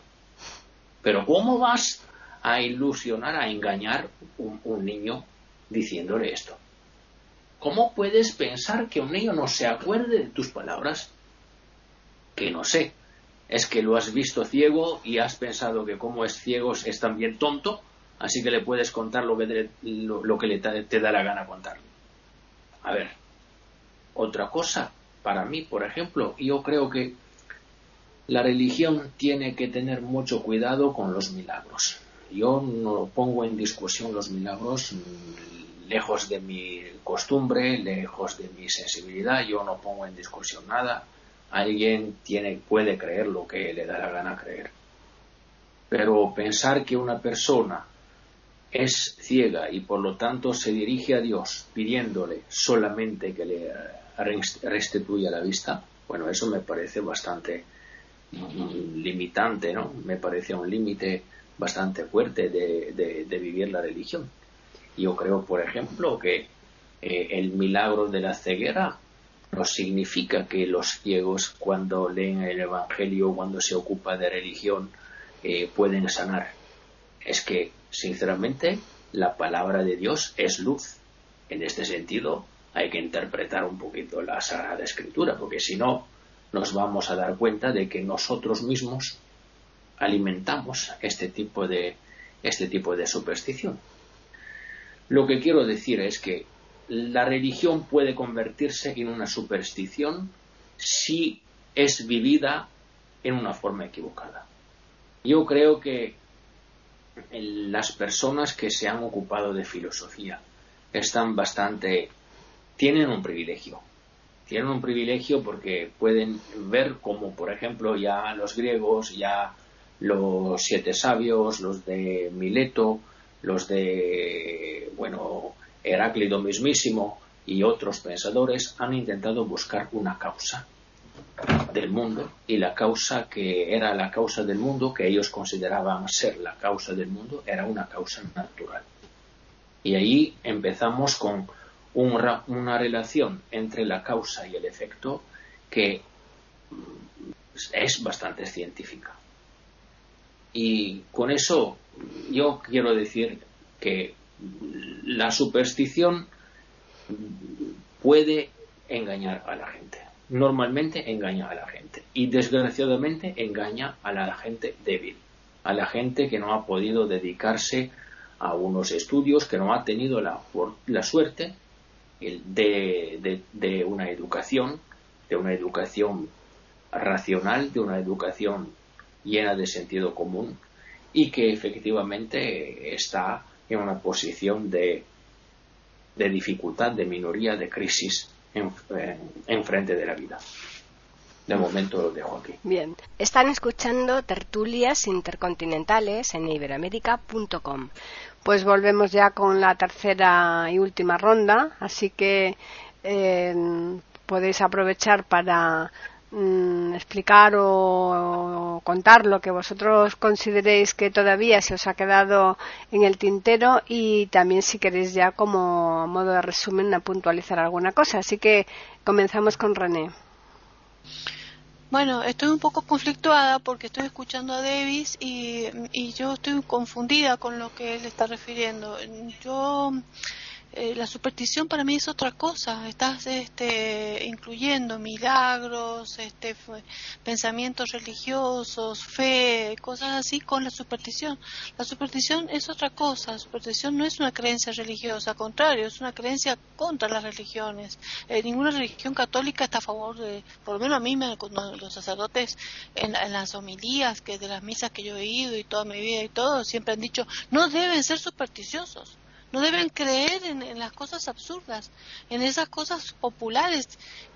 E: Pero ¿cómo vas a ilusionar, a engañar un, un niño diciéndole esto? ¿Cómo puedes pensar que un niño no se acuerde de tus palabras? Que no sé. Es que lo has visto ciego y has pensado que como es ciego es también tonto así que le puedes contar lo que, lo, que le te da la gana contarle. A ver, otra cosa, para mí, por ejemplo, yo creo que la religión tiene que tener mucho cuidado con los milagros. Yo no pongo en discusión los milagros mm, lejos de mi costumbre, lejos de mi sensibilidad, yo no pongo en discusión nada. Alguien tiene, puede creer lo que le da la gana creer. Pero pensar que una persona es ciega y por lo tanto se dirige a Dios pidiéndole solamente que le restituya la vista, bueno, eso me parece bastante limitante, ¿no? Me parece un límite bastante fuerte de, vivir la religión. Yo creo, por ejemplo, que eh, el milagro de la ceguera no significa que los ciegos cuando leen el Evangelio, cuando se ocupa de religión, eh, pueden sanar. Es que Sinceramente, la palabra de Dios es luz. En este sentido, hay que interpretar un poquito la Sagrada Escritura, porque si no, nos vamos a dar cuenta de que nosotros mismos alimentamos este tipo de, este tipo de superstición. Lo que quiero decir es que la religión puede convertirse en una superstición si es vivida en una forma equivocada. Yo creo que las personas que se han ocupado de filosofía están bastante tienen un privilegio tienen un privilegio porque pueden ver como por ejemplo ya los griegos ya los siete sabios los de Mileto los de bueno Heráclito mismísimo y otros pensadores han intentado buscar una causa del mundo y la causa que era la causa del mundo, que ellos consideraban ser la causa del mundo, era una causa natural. Y ahí empezamos con una relación entre la causa y el efecto que es bastante científica. Y con eso yo quiero decir que la superstición puede engañar a la gente. Normalmente engaña a la gente. Y desgraciadamente engaña a la gente débil, a la gente que no ha podido dedicarse a unos estudios, que no ha tenido la, suerte de, una educación, de una educación racional, de una educación llena de sentido común y que efectivamente está en una posición de, de dificultad, de minoría, de crisis en, frente de la vida. de momento lo dejo aquí.
A: Bien, están escuchando tertulias intercontinentales en iberamérica.com. Pues volvemos ya con la tercera y última ronda, así que eh, podéis aprovechar para mm, explicar o, contar lo que vosotros consideréis que todavía se os ha quedado en el tintero y también si queréis ya como modo de resumen a puntualizar alguna cosa. Así que comenzamos con René.
B: Bueno, estoy un poco conflictuada porque estoy escuchando a Davis y, y yo estoy confundida con lo que él está refiriendo. Yo eh, la superstición para mí es otra cosa. Estás este, incluyendo milagros, este, pensamientos religiosos, fe, cosas así con la superstición. La superstición es otra cosa. La superstición no es una creencia religiosa, al contrario, es una creencia contra las religiones. Eh, ninguna religión católica está a favor de, por lo menos a mí, me, los sacerdotes en, en las homilías que de las misas que yo he ido y toda mi vida y todo, siempre han dicho, no deben ser supersticiosos no deben creer en, las cosas absurdas, en esas cosas populares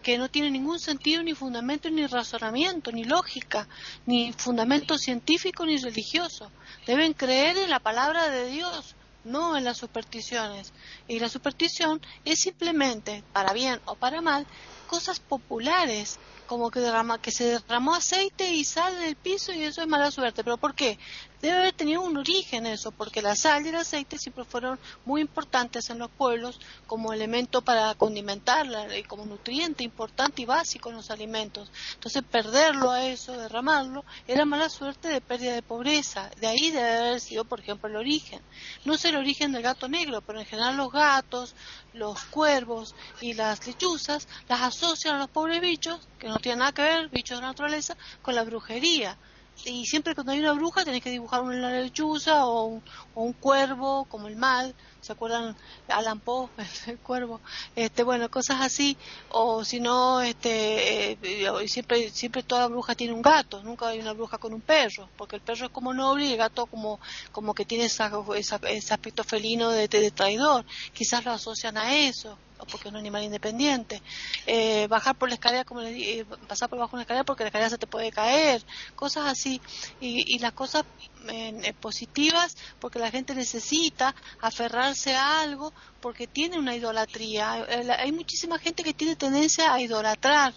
B: que no tienen ningún sentido, ni fundamento, ni razonamiento, ni lógica, ni fundamento científico, ni religioso. Deben creer en la palabra de Dios, no en las supersticiones. Y la superstición es simplemente, para bien o para mal, cosas populares como que, derrama, que se derramó aceite y sal en el piso y eso es mala suerte. ¿Pero por qué? Debe haber tenido un origen eso, porque la sal y el aceite siempre fueron muy importantes en los pueblos como elemento para condimentarla y como nutriente importante y básico en los alimentos. Entonces perderlo a eso, derramarlo, era mala suerte de pérdida de pobreza. De ahí debe haber sido, por ejemplo, el origen. No sé el origen del gato negro, pero en general los gatos, los cuervos y las lechuzas las asocian a los pobres bichos, que no tienen nada que ver, bichos de naturaleza, con la brujería. Y siempre cuando hay una bruja tenés que dibujar una lechuza o un, o un cuervo, como el mal, ¿se acuerdan? Alan Poe, el cuervo, este, bueno, cosas así, o si no, este, eh, siempre, siempre toda bruja tiene un gato, nunca hay una bruja con un perro, porque el perro es como noble y el gato como, como que tiene esa, ese aspecto felino de, traidor, quizás lo asocian a eso porque es un animal independiente. Eh, bajar por la escalera, como le eh, pasar por debajo de una escalera porque la escalera se te puede caer, cosas así. Y, y las cosas eh, positivas porque la gente necesita aferrarse a algo porque tiene una idolatría. Hay muchísima gente que tiene tendencia a idolatrar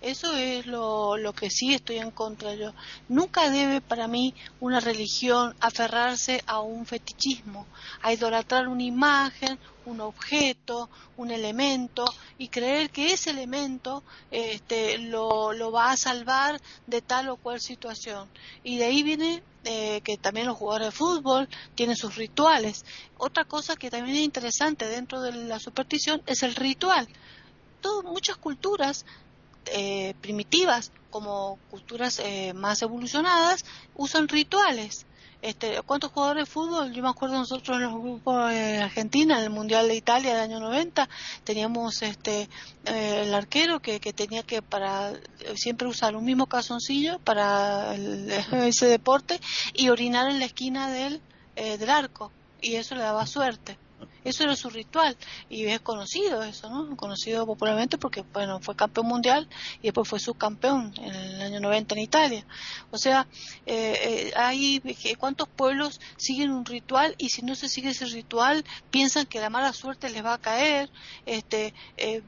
B: eso es lo, lo que sí estoy en contra yo. Nunca debe para mí una religión aferrarse a un fetichismo, a idolatrar una imagen, un objeto, un elemento y creer que ese elemento este, lo, lo va a salvar de tal o cual situación. Y de ahí viene eh, que también los jugadores de fútbol tienen sus rituales. Otra cosa que también es interesante dentro de la superstición es el ritual. Todo, muchas culturas eh, primitivas como culturas eh, más evolucionadas usan rituales. Este, ¿Cuántos jugadores de fútbol? Yo me acuerdo nosotros en los grupos de Argentina, en el Mundial de Italia del año 90, teníamos este, eh, el arquero que, que, tenía que para siempre usar un mismo calzoncillo para ese deporte y orinar en la esquina del, del arco y eso le daba suerte. Eso era su ritual y es conocido eso, ¿no? Conocido popularmente porque, bueno, fue campeón mundial y después fue subcampeón en el año 90 en Italia. O sea, eh, eh, hay cuántos pueblos siguen un ritual y si no se sigue ese ritual piensan que la mala suerte les va a caer, este, eh,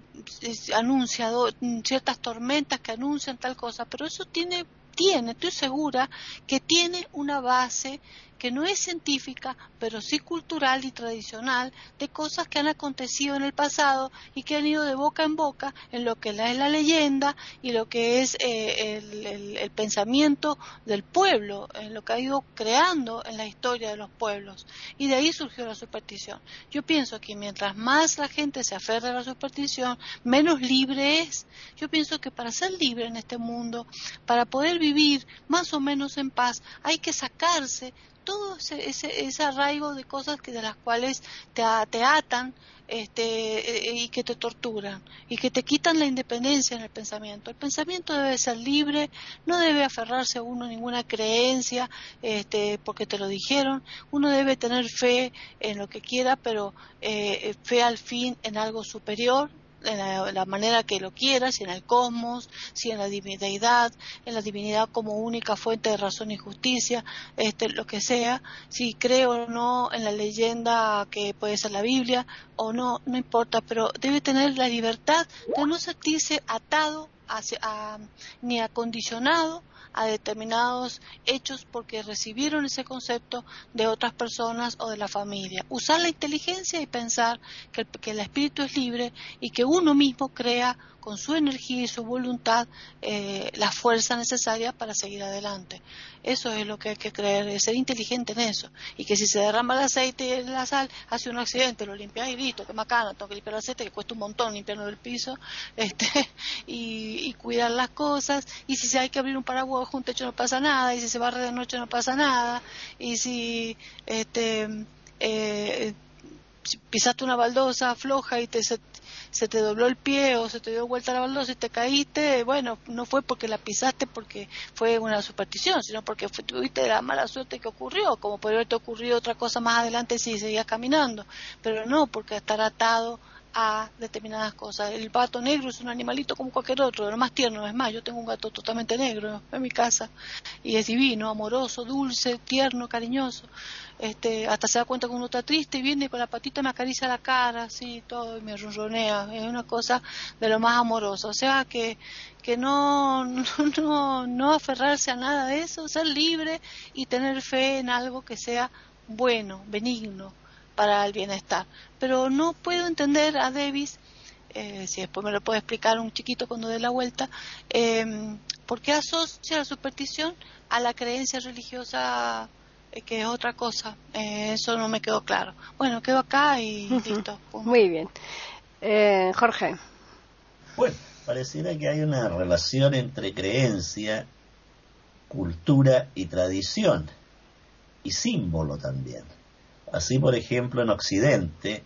B: anunciado ciertas tormentas que anuncian tal cosa, pero eso tiene tiene, estoy segura que tiene una base que no es científica, pero sí cultural y tradicional, de cosas que han acontecido en el pasado y que han ido de boca en boca en lo que es la leyenda y lo que es eh, el, pensamiento del pueblo, en lo que ha ido creando en la historia de los pueblos. Y de ahí surgió la superstición. Yo pienso que mientras más la gente se aferra a la superstición, menos libre es. Yo pienso que para ser libre en este mundo, para poder vivir más o menos en paz, hay que sacarse todo ese, ese, arraigo de cosas que de las cuales te, te atan este, eh, y que te torturan y que te quitan la independencia en el pensamiento. El pensamiento debe ser libre, no debe aferrarse a uno ninguna creencia este, porque te lo dijeron. Uno debe tener fe en lo que quiera, pero eh, fe al fin en algo superior en la, manera que lo quiera, si en el cosmos, si en la divinidad, en la divinidad como única fuente de razón y justicia, este, lo que sea, si creo o no en la leyenda que puede ser la Biblia o no, no importa, pero debe tener la libertad de no sentirse atado ni acondicionado a determinados hechos porque recibieron ese concepto de otras personas o de la familia. Usar la inteligencia y pensar que el, que el espíritu es libre y que uno mismo crea con su energía y su voluntad eh, la fuerza necesaria para seguir adelante. Eso es lo que hay que creer, es ser inteligente en eso. Y que si se derrama el aceite y la sal, hace un accidente, lo limpias y listo, que macana, tengo que limpiar el aceite, que cuesta un montón limpiarlo del piso, este, y, cuidar las cosas. Y si hay que abrir un paraguas un techo no pasa nada, y si se barre de noche no pasa nada, y si este eh, pisaste una baldosa floja y te, se te dobló el pie o se te dio vuelta la baldosa y te caíste, bueno, no fue porque la pisaste porque fue una superstición, sino porque tuviste la mala suerte que ocurrió, como podría haberte ocurrido otra cosa más adelante si seguías caminando, pero no porque estar atado a determinadas cosas. El pato negro es un animalito como cualquier otro, lo más tierno. Es más, yo tengo un gato totalmente negro en mi casa y es divino, amoroso, dulce, tierno, cariñoso. Este, hasta se da cuenta que uno está triste y viene con la patita me acaricia la cara, así, todo, y me ronronea. Es una cosa de lo más amoroso. O sea que, que no, no, no aferrarse a nada de eso, ser libre y tener fe en algo que sea bueno, benigno, para el bienestar. Pero no puedo entender a Davis, eh, si después me lo puede explicar un chiquito cuando dé la vuelta, eh, por qué asocia la superstición a la creencia religiosa eh, que es otra cosa. Eh, eso no me quedó claro. Bueno, quedo acá y listo.
A: Muy bien. Jorge.
C: Bueno, pareciera que hay una relación entre creencia, cultura y tradición, y símbolo también. Así, por ejemplo, en Occidente,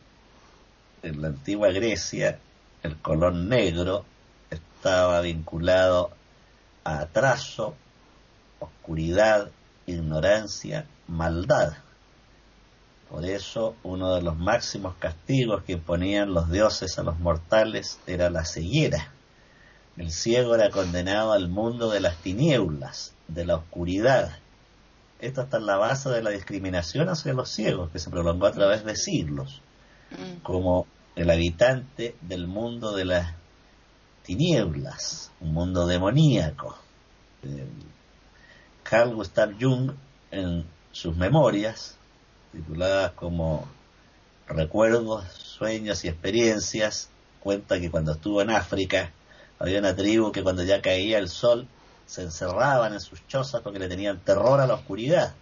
C: en la antigua Grecia, el color negro estaba vinculado a atraso, oscuridad, ignorancia, maldad. Por eso uno de los máximos castigos que ponían los dioses a los mortales era la ceguera. El ciego era condenado al mundo de las tinieblas, de la oscuridad, esto está en la base de la discriminación hacia los ciegos, que se prolongó a través de siglos, mm. como el habitante del mundo de las tinieblas, un mundo demoníaco. Eh, Carl Gustav Jung, en sus memorias, tituladas como Recuerdos, Sueños y Experiencias, cuenta que cuando estuvo en África, había una tribu que cuando ya caía el sol se encerraban en sus chozas porque le tenían terror a la oscuridad,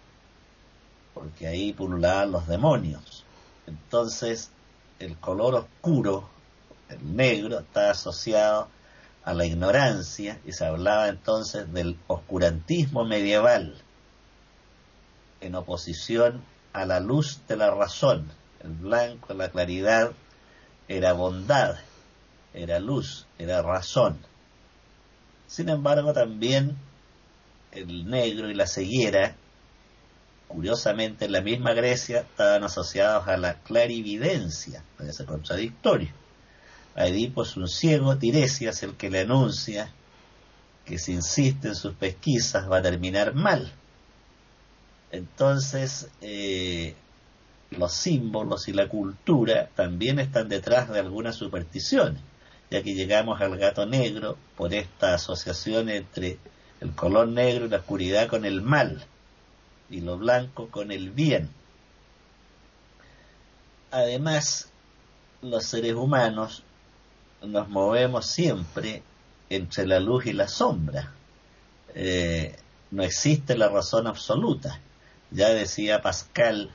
C: porque ahí pululaban los demonios. Entonces, el color oscuro, el negro, está asociado a la ignorancia y se hablaba entonces del oscurantismo medieval en oposición a la luz de la razón. El blanco, la claridad, era bondad, era luz, era razón. Sin embargo, también el negro y la ceguera, curiosamente en la misma Grecia, estaban asociados a la clarividencia, parece contradictorio. A Edipo es un ciego, Tiresias el que le anuncia que si insiste en sus pesquisas va a terminar mal. Entonces, eh, los símbolos y la cultura también están detrás de algunas supersticiones ya que llegamos al gato negro por esta asociación entre el color negro y la oscuridad con el mal y lo blanco con el bien. Además, los seres humanos nos movemos siempre entre la luz y la sombra. Eh, no existe la razón absoluta. Ya decía Pascal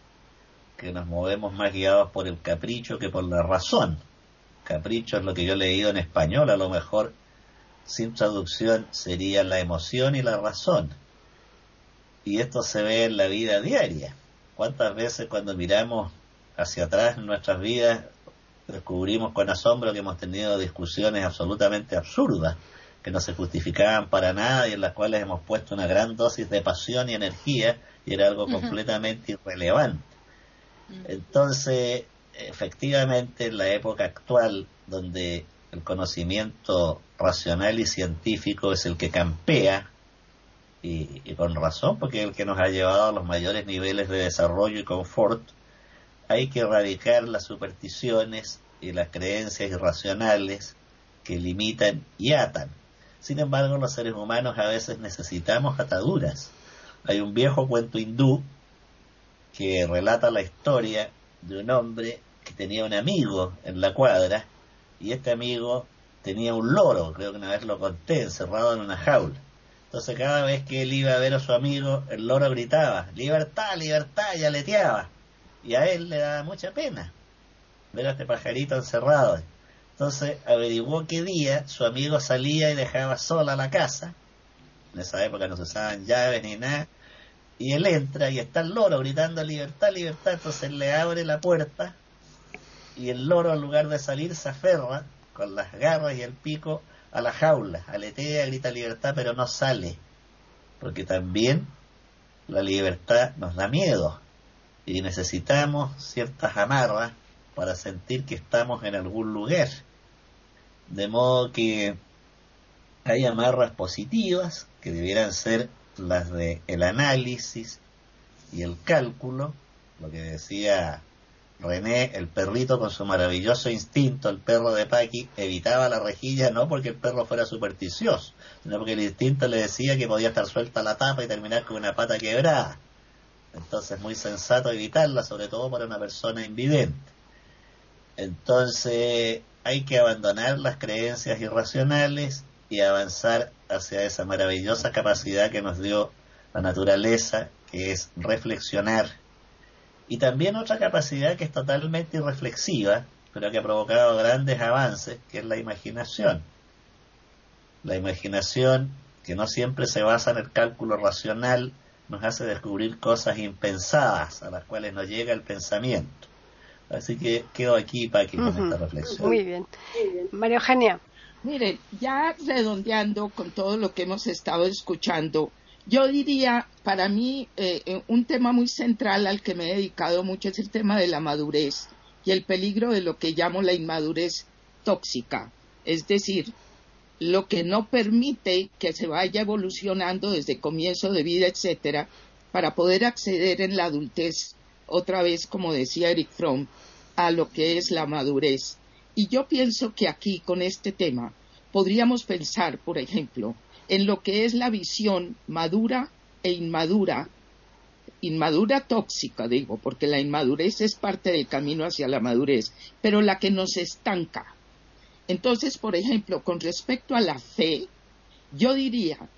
C: que nos movemos más guiados por el capricho que por la razón capricho es lo que yo he leído en español, a lo mejor sin traducción sería la emoción y la razón. Y esto se ve en la vida diaria. ¿Cuántas veces cuando miramos hacia atrás en nuestras vidas descubrimos con asombro que hemos tenido discusiones absolutamente absurdas, que no se justificaban para nada y en las cuales hemos puesto una gran dosis de pasión y energía y era algo completamente irrelevante. Entonces, efectivamente en la época actual, donde el conocimiento racional y científico es el que campea, y, con razón, porque es el que nos ha llevado a los mayores niveles de desarrollo y confort, hay que erradicar las supersticiones y las creencias irracionales que limitan y atan. Sin embargo, los seres humanos a veces necesitamos ataduras. Hay un viejo cuento hindú que relata la historia de un hombre que tenía un amigo en la cuadra y este amigo tenía un loro, creo que una vez lo conté, encerrado en una jaula. Entonces cada vez que él iba a ver a su amigo, el loro gritaba, libertad, libertad, y aleteaba. Y a él le daba mucha pena ver a este pajarito encerrado. Entonces averiguó qué día su amigo salía y dejaba sola la casa. En esa época no se usaban llaves ni nada. Y él entra y está el loro gritando libertad, libertad. Entonces le abre la puerta y el loro en lugar de salir se aferra con las garras y el pico a la jaula, aletea, grita libertad, pero no sale. Porque también la libertad nos da miedo y necesitamos ciertas amarras para sentir que estamos en algún lugar. De modo que hay amarras positivas que debieran ser las de el análisis y el cálculo, lo que decía René, el perrito con su maravilloso instinto, el perro de Paqui, evitaba la rejilla no porque el perro fuera supersticioso, sino porque el instinto le decía que podía estar suelta la tapa y terminar con una pata quebrada. Entonces es muy sensato evitarla, sobre todo para una persona invidente. Entonces hay que abandonar las creencias irracionales y avanzar hacia esa maravillosa capacidad que nos dio la naturaleza, que es reflexionar. Y también otra capacidad que es totalmente irreflexiva, pero que ha provocado grandes avances, que es la imaginación. La imaginación, que no siempre se basa en el cálculo racional, nos hace descubrir cosas impensadas a las cuales no llega el pensamiento. Así que quedo aquí para que con esta reflexión.
A: Muy bien. María Eugenia.
D: Mire, ya redondeando con todo lo que hemos estado escuchando, yo diría, para mí, eh, eh, un tema muy central al que me he dedicado mucho es el tema de la madurez y el peligro de lo que llamo la inmadurez tóxica. Es decir, lo que no permite que se vaya evolucionando desde comienzo de vida, etcétera, para poder acceder en la adultez otra vez, como decía Eric Fromm, a lo que es la madurez. Y yo pienso que aquí, con este tema, podríamos pensar, por ejemplo, en lo que es la visión madura e inmadura, inmadura tóxica, digo, porque la inmadurez es parte del camino hacia la madurez, pero la que nos estanca. Entonces, por ejemplo, con respecto a la fe, yo diría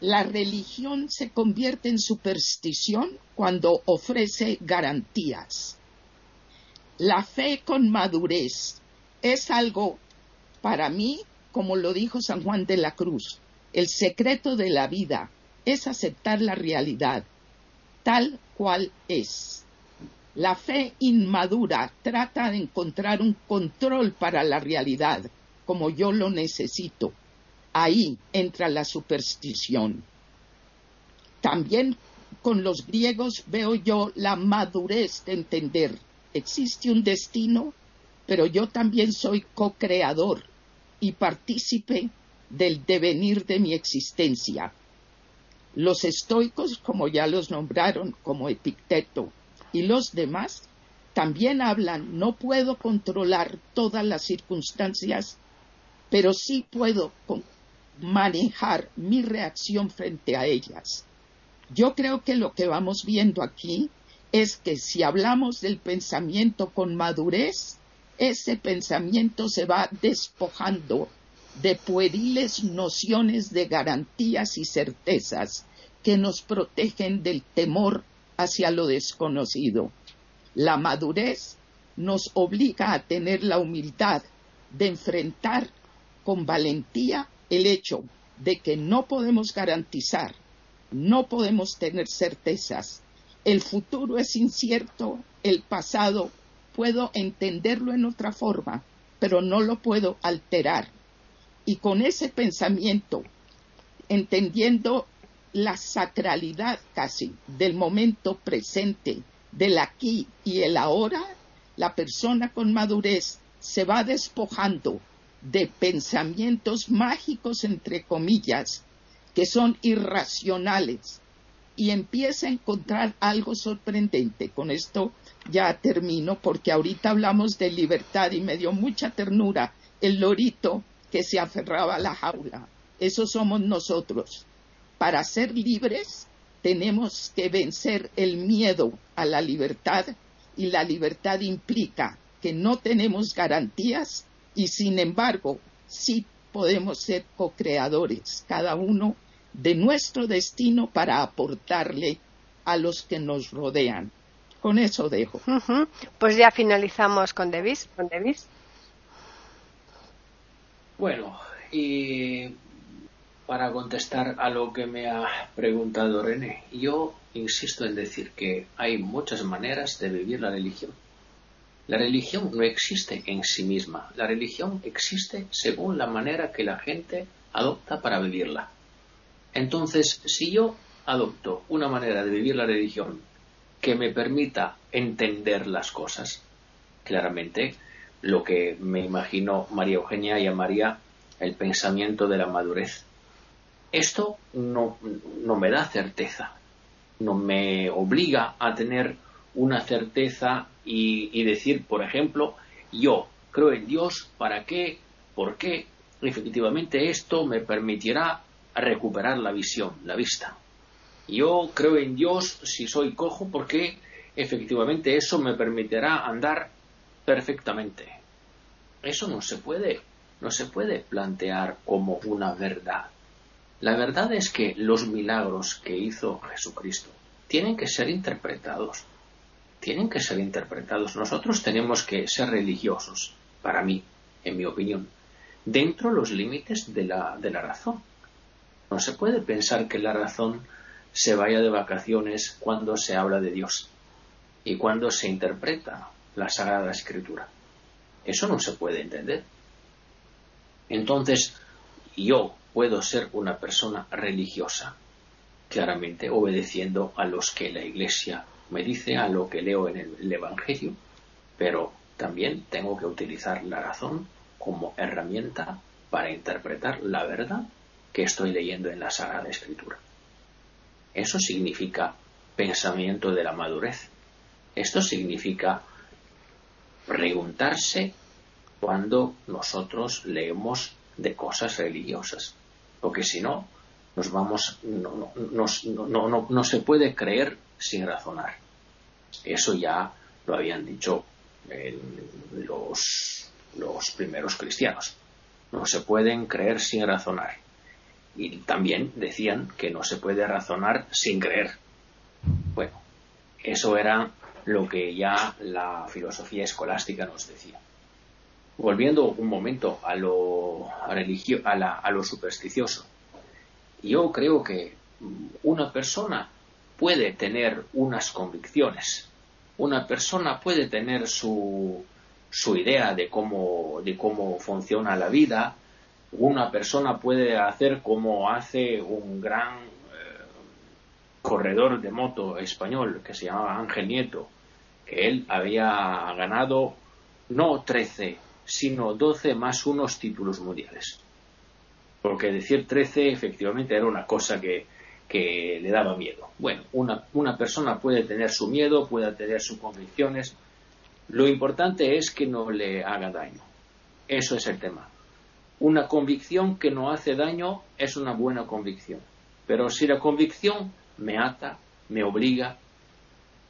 D: la religión se convierte en superstición cuando ofrece garantías. La fe con madurez es algo, para mí, como lo dijo San Juan de la Cruz, el secreto de la vida es aceptar la realidad tal cual es. La fe inmadura trata de encontrar un control para la realidad, como yo lo necesito Ahí entra la superstición. También con los griegos veo yo la madurez de entender. Existe un destino, pero yo también soy co-creador y partícipe del devenir de mi existencia. Los estoicos, como ya los nombraron, como Epicteto, y los demás, también hablan, no puedo controlar todas las circunstancias, pero sí puedo manejar mi reacción frente a ellas. Yo creo que lo que vamos viendo aquí es que si hablamos del pensamiento con madurez, ese pensamiento se va despojando de pueriles nociones de garantías y certezas que nos protegen del temor hacia lo desconocido. La madurez nos obliga a tener la humildad de enfrentar con valentía el hecho de que no podemos garantizar, no podemos tener certezas, el futuro es incierto, el pasado puedo entenderlo en otra forma, pero no lo puedo alterar. Y con ese pensamiento, entendiendo la sacralidad casi del momento presente, del aquí y el ahora, la persona con madurez se va despojando de pensamientos mágicos, entre comillas, que son irracionales, y empieza a encontrar algo sorprendente. Con esto ya termino, porque ahorita hablamos de libertad y me dio mucha ternura el lorito que se aferraba a la jaula. Eso somos nosotros. Para ser libres tenemos que vencer el miedo a la libertad y la libertad implica que no tenemos garantías y sin embargo sí podemos ser co-creadores, cada uno de nuestro destino para aportarle a los que nos rodean. Con eso dejo.
A: Pues ya finalizamos con Davis. Con Davis.
E: Bueno, y para contestar a lo que me ha preguntado René, yo insisto en decir que hay muchas maneras de vivir la religión. La religión no existe en sí misma, la religión existe según la manera que la gente adopta para vivirla. Entonces, si yo adopto una manera de vivir la religión que me permita entender las cosas, claramente lo que me imagino María Eugenia llamaría el pensamiento de la madurez. Esto no, no me da certeza, no me obliga a tener una certeza y, decir, por ejemplo, yo creo en Dios, ¿para qué? ¿Por qué? Efectivamente esto me permitirá recuperar la visión, la vista. Yo creo en Dios si soy cojo porque efectivamente eso me permitirá andar perfectamente. Eso no se puede, no se puede plantear como una verdad. La verdad es que los milagros que hizo Jesucristo tienen que ser interpretados. Tienen que ser interpretados. Nosotros tenemos que ser religiosos, para mí, en mi opinión, dentro de los límites de la, de la razón. No se puede pensar que la razón se vaya de vacaciones cuando se habla de Dios y cuando se interpreta la Sagrada Escritura. Eso no se puede entender. Entonces, yo puedo ser una persona religiosa, claramente obedeciendo a los que la Iglesia me dice, a lo que leo en el, Evangelio, pero también tengo que utilizar la razón como herramienta para interpretar la verdad que estoy leyendo en la Sagrada Escritura. Eso significa pensamiento de la madurez. Esto significa preguntarse cuando nosotros leemos de cosas religiosas porque si no, nos vamos, no, no, no, se puede creer sin razonar. Eso ya lo habían dicho los, los primeros cristianos. No se pueden creer sin razonar. Y también decían que no se puede razonar sin creer. Bueno, eso era lo que ya la filosofía escolástica nos decía. Volviendo un momento a lo, religio, a, a lo supersticioso, yo creo que una persona puede tener unas convicciones, una persona puede tener su, su idea de cómo, de cómo funciona la vida, una persona puede hacer como hace un gran corredor de moto español que se llamaba Ángel Nieto, que él había ganado no 13 sino 12 más unos títulos mundiales. Porque decir 13 efectivamente era una cosa que, que le daba miedo. Bueno, una, una persona puede tener su miedo, puede tener sus convicciones. Lo importante es que no le haga daño. Eso es el tema. Una convicción que no hace daño es una buena convicción. Pero si la convicción me ata, me obliga,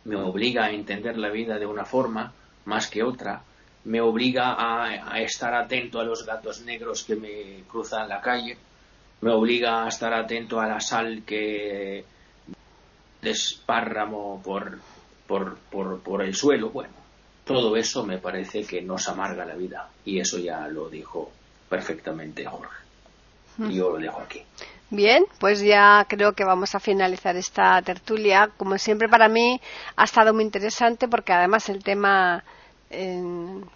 E: me obliga a entender la vida de una forma más que otra, me obliga a, estar atento a los gatos negros que me cruzan la calle, me obliga a estar atento a la sal que despárramo por, por, por, por el suelo. Bueno, todo eso me parece que nos amarga la vida y eso ya lo dijo perfectamente Jorge. Yo lo dejo aquí.
A: Bien, pues ya creo que vamos a finalizar esta tertulia. Como siempre para mí ha estado muy interesante porque además el tema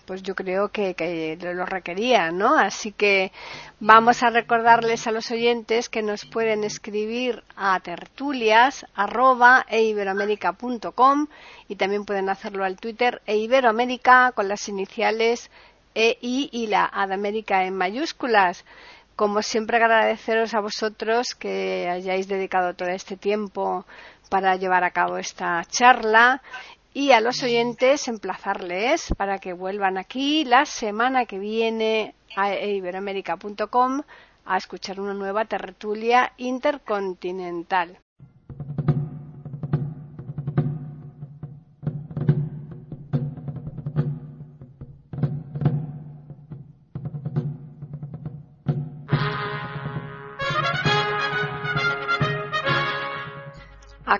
A: pues yo creo que, lo requería, ¿no? Así que vamos a recordarles a los oyentes que nos pueden escribir a tertulias y también pueden hacerlo al Twitter e con las iniciales E, I y la A de América en mayúsculas. Como siempre agradeceros a vosotros que hayáis dedicado todo este tiempo para llevar a cabo esta charla y a los oyentes emplazarles para que vuelvan aquí la semana que viene a iberoamérica.com a escuchar una nueva tertulia intercontinental.